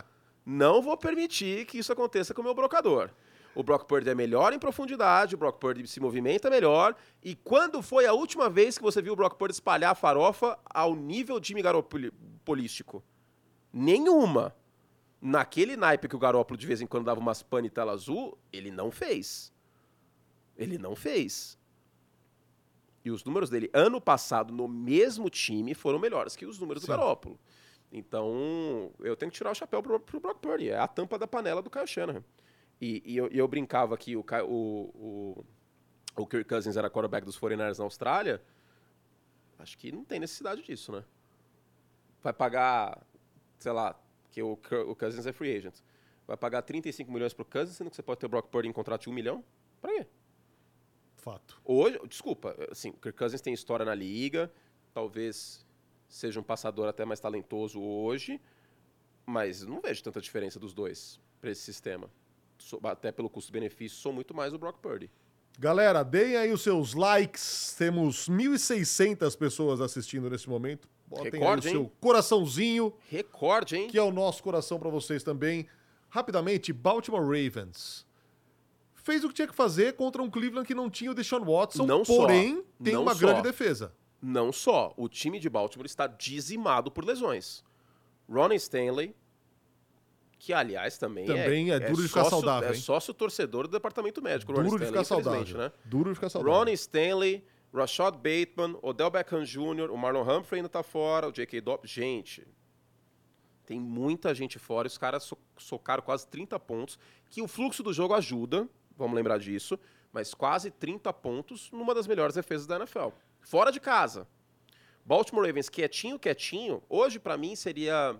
Não vou permitir que isso aconteça com o meu brocador. O Brock Purdy é melhor em profundidade, o Brock Purdy se movimenta melhor. E quando foi a última vez que você viu o Brock Purdy espalhar a farofa ao nível Jimmy Garoppolístico? Nenhuma. Naquele naipe que o Garoppolo de vez em quando dava umas pane tela azul, ele não fez. Ele não fez. E os números dele ano passado no mesmo time foram melhores que os números Sim. do Garoppolo. Então, eu tenho que tirar o chapéu pro, pro Brock Purdy. É a tampa da panela do Kyle Shanahan. E, e, eu, eu, brincava que o, o, o, o Kirk Cousins era quarterback dos 49ers na Austrália. Acho que não tem necessidade disso, né? Vai pagar, sei lá, que o, o Cousins é free agent. Vai pagar 35 milhões pro Cousins, sendo que você pode ter o Brock Purdy em contrato de 1 milhão? Pra quê? Fato. Hoje, desculpa, assim, o Kirk Cousins tem história na liga, talvez seja um passador até mais talentoso hoje, mas não vejo tanta diferença dos dois para esse sistema até pelo custo-benefício, sou muito mais o Brock Purdy. Galera, deem aí os seus likes. Temos 1.600 pessoas assistindo nesse momento. Botem Recorde, aí o hein? seu coraçãozinho, Recorde, hein? que é o nosso coração para vocês também. Rapidamente, Baltimore Ravens. Fez o que tinha que fazer contra um Cleveland que não tinha o Deshaun Watson, Não só, porém tem não uma só. grande defesa. Não só, o time de Baltimore está dizimado por lesões. Ronnie Stanley, que aliás também, Também é duro de ficar sócio, saudável, É hein? sócio torcedor do departamento médico. Duro de ficar saudável. Né? Duro de ficar saudável. Ronnie Stanley, Rashad Bateman, Odell Beckham Jr., o Marlon Humphrey ainda tá fora, o J.K. Dobbs. Gente, tem muita gente fora. Os caras so socaram quase 30 pontos, que o fluxo do jogo ajuda, vamos lembrar disso, mas quase 30 pontos numa das melhores defesas da NFL. Fora de casa. Baltimore Ravens quietinho, quietinho. Hoje, para mim, seria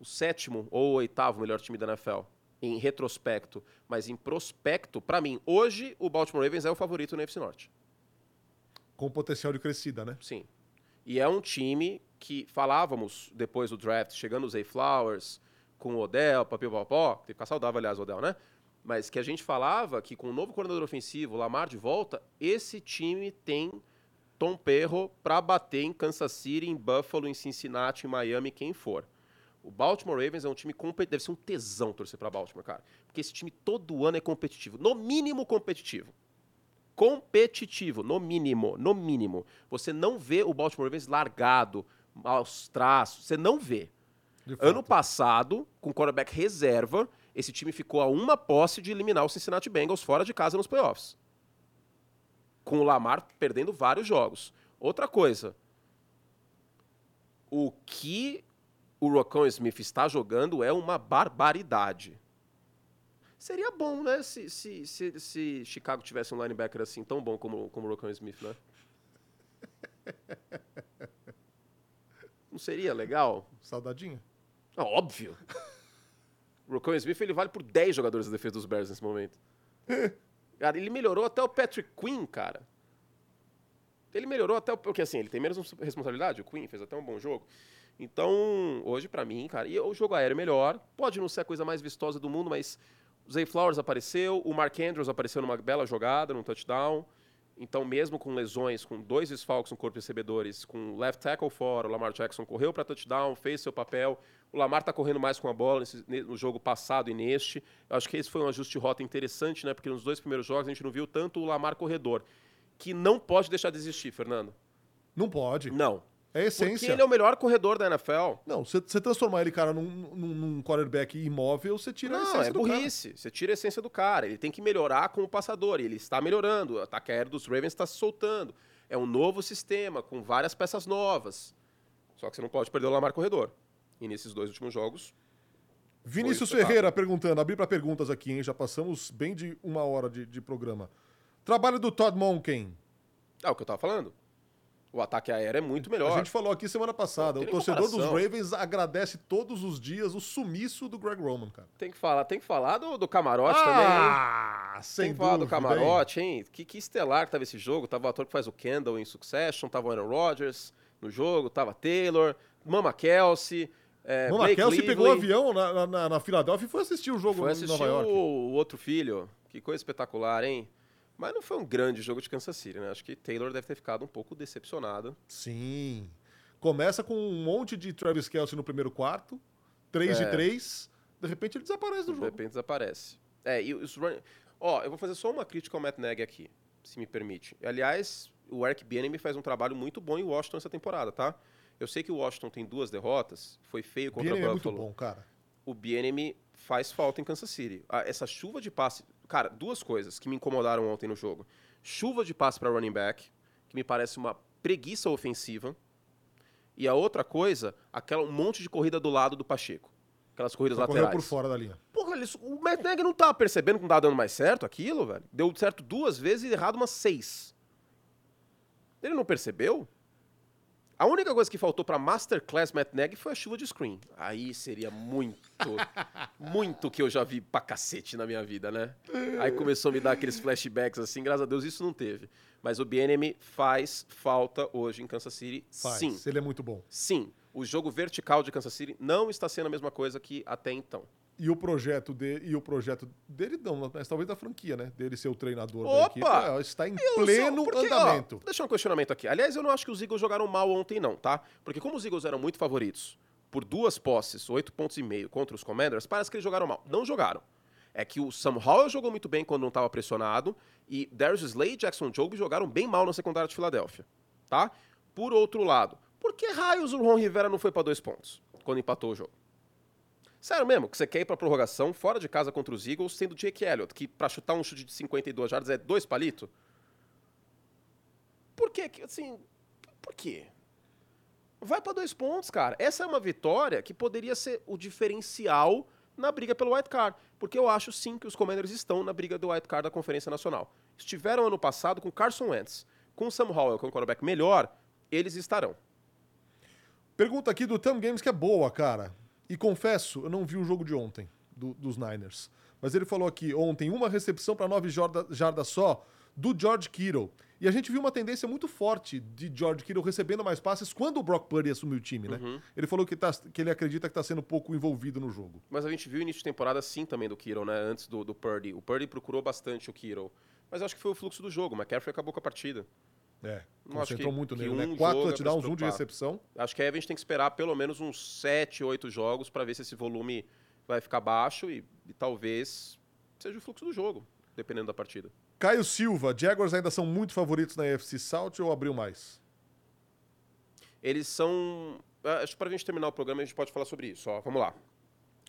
o sétimo ou o oitavo melhor time da NFL. Em retrospecto. Mas em prospecto, para mim, hoje o Baltimore Ravens é o favorito no NFC Norte. Com potencial de crescida, né? Sim. E é um time que falávamos depois do draft, chegando os Flowers, com o Odell, papipopó, tem que ficar saudável, aliás, o Odell, né? Mas que a gente falava que com o novo coordenador ofensivo, Lamar de volta, esse time tem Tom Perro para bater em Kansas City, em Buffalo, em Cincinnati, em Miami, quem for. O Baltimore Ravens é um time competitivo. Deve ser um tesão torcer para Baltimore, cara. Porque esse time todo ano é competitivo. No mínimo competitivo. Competitivo, no mínimo, no mínimo. Você não vê o Baltimore Ravens largado, aos traços. Você não vê. Ano passado, com quarterback reserva, esse time ficou a uma posse de eliminar o Cincinnati Bengals fora de casa nos playoffs. Com o Lamar perdendo vários jogos. Outra coisa. O que o Rocco Smith está jogando é uma barbaridade. Seria bom, né? Se, se, se, se Chicago tivesse um linebacker assim tão bom como, como o Rocco Smith, né? Não seria legal? Saudadinha? Ah, óbvio. o Rocco Smith ele vale por 10 jogadores da defesa dos Bears nesse momento. cara, ele melhorou até o Patrick Quinn, cara. Ele melhorou até o. Porque assim, ele tem menos responsabilidade, o Quinn fez até um bom jogo. Então, hoje, para mim, cara, e o jogo aéreo é melhor. Pode não ser a coisa mais vistosa do mundo, mas o Zay Flowers apareceu, o Mark Andrews apareceu numa bela jogada, num touchdown. Então, mesmo com lesões, com dois desfalques no corpo de recebedores, com left tackle fora, o Lamar Jackson correu para touchdown, fez seu papel. O Lamar está correndo mais com a bola nesse, no jogo passado e neste. Eu acho que esse foi um ajuste de rota interessante, né? Porque nos dois primeiros jogos a gente não viu tanto o Lamar corredor, que não pode deixar de existir, Fernando. Não pode. Não. É a essência. Porque ele é o melhor corredor da NFL. Não, você transformar ele, cara, num, num, num quarterback imóvel, você tira não, a essência é do burrice. cara. Você tira a essência do cara. Ele tem que melhorar como passador. E ele está melhorando. O ataque aéreo dos Ravens está se soltando. É um novo sistema, com várias peças novas. Só que você não pode perder o Lamar Corredor. E nesses dois últimos jogos. Vinícius Ferreira perguntando, abri para perguntas aqui, hein? Já passamos bem de uma hora de, de programa. Trabalho do Todd Monken. É o que eu tava falando. O ataque aéreo é muito melhor. A gente falou aqui semana passada. O torcedor comparação. dos Ravens agradece todos os dias o sumiço do Greg Roman, cara. Tem que falar, tem que falar do, do camarote ah, também. Ah, sem tem que falar do camarote, hein? Que, que estelar que tava esse jogo. Tava o ator que faz o Kendall em Succession, tava o Aaron Rodgers no jogo, tava Taylor, Mama Kelsey. É, Mama Blake Kelsey pegou o avião na, na, na Filadélfia e foi assistir o jogo foi assistir em Nova York. O, o outro filho. Que coisa espetacular, hein? Mas não foi um grande jogo de Kansas City, né? Acho que Taylor deve ter ficado um pouco decepcionado. Sim. Começa com um monte de Travis Kelsey no primeiro quarto, 3 é. de 3, de repente ele desaparece do de jogo. De repente desaparece. É, e os run... Ó, eu vou fazer só uma crítica ao Matt Nagy aqui, se me permite. Aliás, o Eric Bieniemy faz um trabalho muito bom em Washington essa temporada, tá? Eu sei que o Washington tem duas derrotas, foi feio contra o Buffalo. é muito bom, cara. O Bieniemy faz falta em Kansas City. Essa chuva de passe Cara, duas coisas que me incomodaram ontem no jogo. Chuva de passe para running back, que me parece uma preguiça ofensiva. E a outra coisa, aquela um monte de corrida do lado do Pacheco. Aquelas corridas Só laterais. por fora da linha. Porra, o Matt Nagy não tá percebendo que não tá dando mais certo aquilo, velho. Deu certo duas vezes e errado umas seis. Ele não percebeu? A única coisa que faltou para Masterclass Matt Nagy foi a chuva de screen. Aí seria muito, <laughs> muito que eu já vi pra cacete na minha vida, né? Aí começou a me dar aqueles flashbacks assim, graças a Deus isso não teve. Mas o BNM faz falta hoje em Kansas City, faz. sim. Ele é muito bom. Sim. O jogo vertical de Kansas City não está sendo a mesma coisa que até então. E o projeto dele, e o projeto dele não, mas talvez da franquia, né? Dele ser o treinador Opa! da equipe, está em pleno porque, andamento. Ó, deixa um questionamento aqui. Aliás, eu não acho que os Eagles jogaram mal ontem não, tá? Porque como os Eagles eram muito favoritos por duas posses, oito pontos e meio contra os Commanders, parece que eles jogaram mal. Não jogaram. É que o Sam Howell jogou muito bem quando não estava pressionado e Darius Slay e Jackson Jobe jogaram bem mal na secundária de Filadélfia, tá? Por outro lado, por que raios o Ron Rivera não foi para dois pontos quando empatou o jogo? Sério mesmo, que você quer ir pra prorrogação fora de casa contra os Eagles, sendo Jake Elliott, que para chutar um chute de 52 jardas é dois palitos? Por quê? Assim, por quê? Vai para dois pontos, cara. Essa é uma vitória que poderia ser o diferencial na briga pelo white card, porque eu acho sim que os Commanders estão na briga do white card da Conferência Nacional. Estiveram ano passado com Carson Wentz, com Sam Howell, com o quarterback melhor, eles estarão. Pergunta aqui do Tam Games que é boa, cara. E confesso, eu não vi o jogo de ontem, do, dos Niners. Mas ele falou aqui ontem, uma recepção para nove jardas só, do George Kittle. E a gente viu uma tendência muito forte de George Kittle recebendo mais passes quando o Brock Purdy assumiu o time, né? Uhum. Ele falou que, tá, que ele acredita que está sendo pouco envolvido no jogo. Mas a gente viu o início de temporada sim também do Kittle, né? Antes do, do Purdy. O Purdy procurou bastante o Kittle. Mas acho que foi o fluxo do jogo. O McCaffrey acabou com a partida. É, não concentrou que, muito nele, um né? Quatro touchdowns, um de recepção. Acho que aí a gente tem que esperar pelo menos uns sete, oito jogos para ver se esse volume vai ficar baixo e, e, talvez seja o fluxo do jogo, dependendo da partida. Caio Silva, Jaguars ainda são muito favoritos na UFC South ou abriu mais? Eles são... Ah, acho que para a gente terminar o programa a gente pode falar sobre isso. Ó, vamos lá.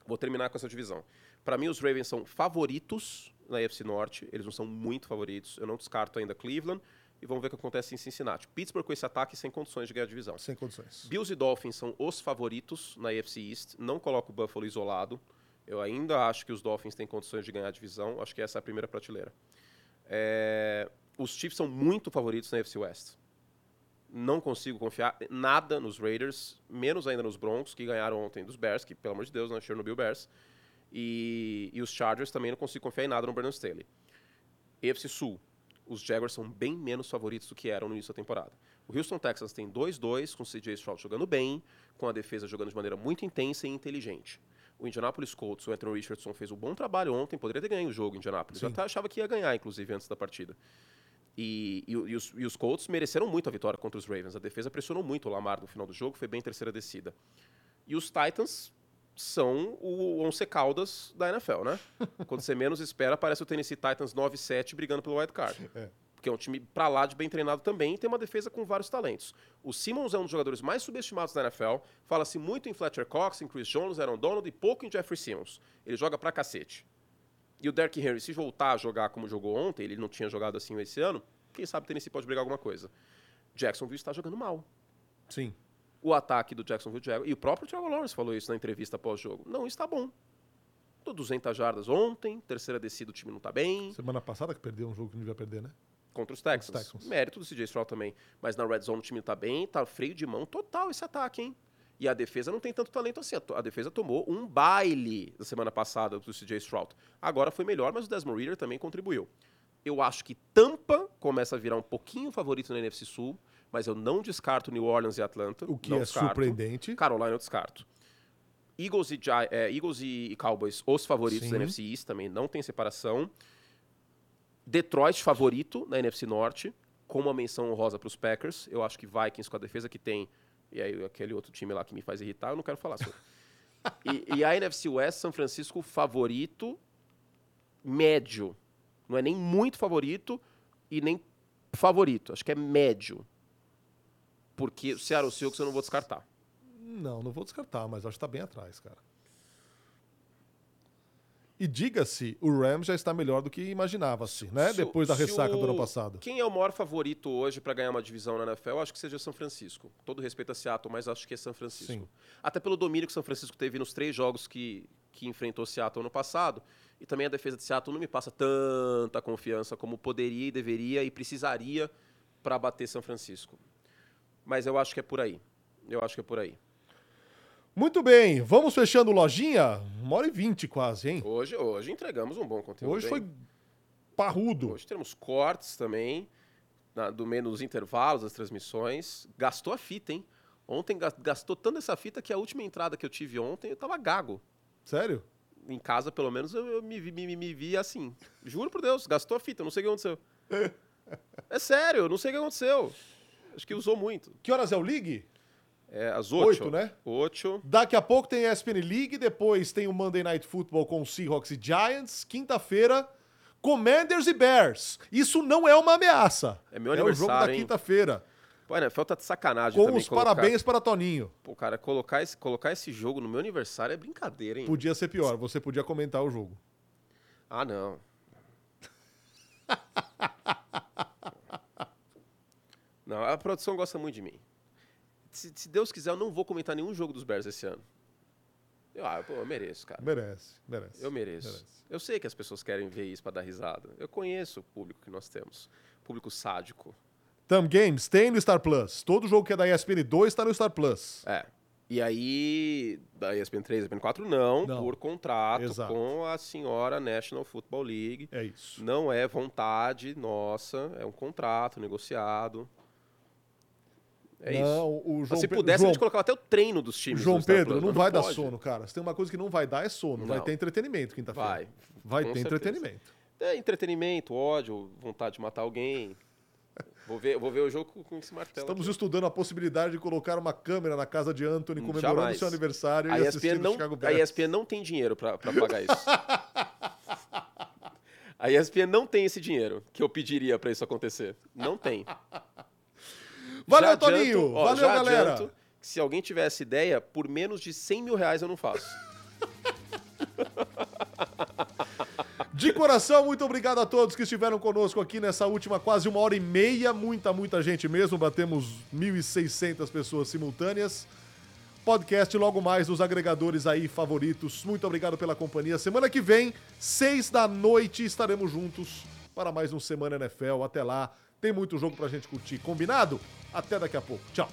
Vou terminar com essa divisão. Para mim, os Ravens são favoritos na UFC Norte. Eles não são muito favoritos. Eu não descarto ainda Cleveland e vamos ver o que acontece em Cincinnati. Pittsburgh com esse ataque sem condições de ganhar a divisão. Sem condições. Bills e Dolphins são os favoritos na AFC East. Não coloco o Buffalo isolado. Eu ainda acho que os Dolphins têm condições de ganhar a divisão. Acho que essa é a primeira prateleira. É... Os Chiefs são muito favoritos na AFC West. Não consigo confiar nada nos Raiders, menos ainda nos Broncos, que ganharam ontem dos Bears, que, pelo amor de Deus, não né, Chernobyl Bears. E, e os Chargers também não consigo confiar em nada no Brandon Staley. EFC Sul, os Jaguars são bem menos favoritos do que eram no início da temporada. O Houston Texans tem 2-2, com o CJ Stroud jogando bem, com a defesa jogando de maneira muito intensa e inteligente. O Indianapolis Colts, o Anthony Richardson fez um bom trabalho ontem, poderia ter ganho o jogo em Indianapolis. Sim. Eu até achava que ia ganhar, inclusive, antes da partida. E, e, e, os, e, os, Colts mereceram muito a vitória contra os Ravens. A defesa pressionou muito o Lamar no final do jogo, foi bem terceira descida. E os Titans são o Once Caldas da NFL, né? <laughs> Quando você menos espera, aparece o Tennessee Titans 9-7 brigando pelo wild card. É. Porque é um time pra lá de bem treinado também e tem uma defesa com vários talentos. O Simmons é um dos jogadores mais subestimados da NFL. Fala-se muito em Fletcher Cox, em Chris Jones, Aaron Donald e pouco em Jeffrey Simmons. Ele joga pra cacete. E o Derrick Henry, se voltar a jogar como jogou ontem, ele não tinha jogado assim esse ano, quem sabe o Tennessee pode brigar alguma coisa. Jacksonville está jogando mal. Sim. O ataque do Jacksonville Jaguars, e o próprio Trevor Lawrence falou isso na entrevista pós-jogo, não está bom. Tô 200 jardas ontem, terceira descida o time não está bem. Semana passada que perdeu um jogo que não devia perder, né? Contra os Texans. Os Texans. Mérito do CJ Stroud também. Mas na Red Zone o time está bem, tá freio de mão total esse ataque, hein? E a defesa não tem tanto talento assim. A defesa tomou um baile da semana passada do CJ Stroud. Agora foi melhor, mas o Desmond Reader também contribuiu. Eu acho que Tampa começa a virar um pouquinho favorito na NFC Sul, mas eu não descarto New Orleans e Atlanta. O que é descarto. surpreendente. Carolina eu descarto. Eagles e, é, Eagles e Cowboys, os favoritos Sim. da NFC East também não tem separação. Detroit favorito na NFC Norte, com uma menção honrosa para os Packers. Eu acho que Vikings com a defesa que tem e aí aquele outro time lá que me faz irritar, eu não quero falar sobre. <laughs> e, e a NFC West, São Francisco favorito médio. Não é nem muito favorito e nem favorito. Acho que é médio. Porque o Seattle Seahawks eu não vou descartar. Não, não vou descartar, mas acho que está bem atrás, cara. E diga-se, o Rams já está melhor do que imaginava-se, né? Se, Depois da ressaca o... do ano passado. Quem é o maior favorito hoje para ganhar uma divisão na NFL? Eu acho que seja São Francisco. Todo respeito a Seattle, mas acho que é São Francisco. Sim. Até pelo domínio que São Francisco teve nos três jogos que, que enfrentou Seattle ano passado. E também a defesa de Seattle não me passa tanta confiança como poderia e deveria e precisaria para bater São Francisco. Mas eu acho que é por aí. Eu acho que é por aí. Muito bem, vamos fechando lojinha? Uma hora e vinte quase, hein? Hoje, hoje entregamos um bom conteúdo. Hoje hein? foi parrudo. Hoje temos cortes também, na, do meio dos intervalos das transmissões. Gastou a fita, hein? Ontem gastou tanto essa fita que a última entrada que eu tive ontem eu tava gago. Sério? Em casa, pelo menos, eu, eu me, vi, me, me vi assim. Juro por Deus, gastou a fita, não sei o que aconteceu. <laughs> é sério, não sei o que aconteceu. Acho que usou muito. Que horas é o League? É, às 8. 8, né? 8. Daqui a pouco tem a ESPN League, depois tem o Monday Night Football com Seahawks e Giants. Quinta-feira, Commanders e Bears. Isso não é uma ameaça. É meu aniversário, É o jogo da quinta-feira. Pô, né, falta de sacanagem Com também. os colocar... parabéns para Toninho. Pô, cara, colocar esse, colocar esse jogo no meu aniversário é brincadeira, hein? Podia ser pior, você podia comentar o jogo. Ah, não. <laughs> não, a produção gosta muito de mim se, se, Deus quiser, eu não vou comentar nenhum jogo dos Bears esse ano. Eu, ah, pô, eu mereço, cara. Merece, merece. Eu mereço. Merece. Eu sei que as pessoas querem ver isso para dar risada. Eu conheço o público que nós temos. Público sádico. Thumb Games tem no Star Plus. Todo jogo que é da ESPN 2 está no Star Plus. É. E aí, da ESPN 3 ESPN 4, não, não. por contrato Exato. com a senhora National Football League. É isso. Não é vontade nossa, é um contrato negociado. É não, isso. O João se pudesse, João... a gente colocava até o treino dos times. João Pedro, não, não vai dar sono, cara. Se tem uma coisa que não vai dar, é sono. Não. Vai ter entretenimento quinta-feira. Vai. Vai ter certeza. entretenimento. É, entretenimento, ódio, vontade de matar alguém. Vou ver, vou ver o jogo com esse martelo. Estamos aqui. estudando a possibilidade de colocar uma câmera na casa de Anthony comemorando Jamais. seu aniversário a e ESPN não, Chicago Bears. A ESPN não tem dinheiro para pagar isso. <laughs> a ESPN não tem esse dinheiro que eu pediria para isso acontecer. Não tem. Valeu, já Toninho. Adianto, ó, Valeu, galera. se alguém tivesse ideia, por menos de 100 mil reais eu não faço. <laughs> De coração, muito obrigado a todos que estiveram conosco aqui nessa última quase uma hora e meia. Muita, muita gente mesmo. Batemos 1.600 pessoas simultâneas. Podcast logo mais nos agregadores aí favoritos. Muito obrigado pela companhia. Semana que vem, seis da noite, estaremos juntos para mais um Semana NFL. Até lá. Tem muito jogo pra gente curtir. Combinado? Até daqui a pouco. Tchau.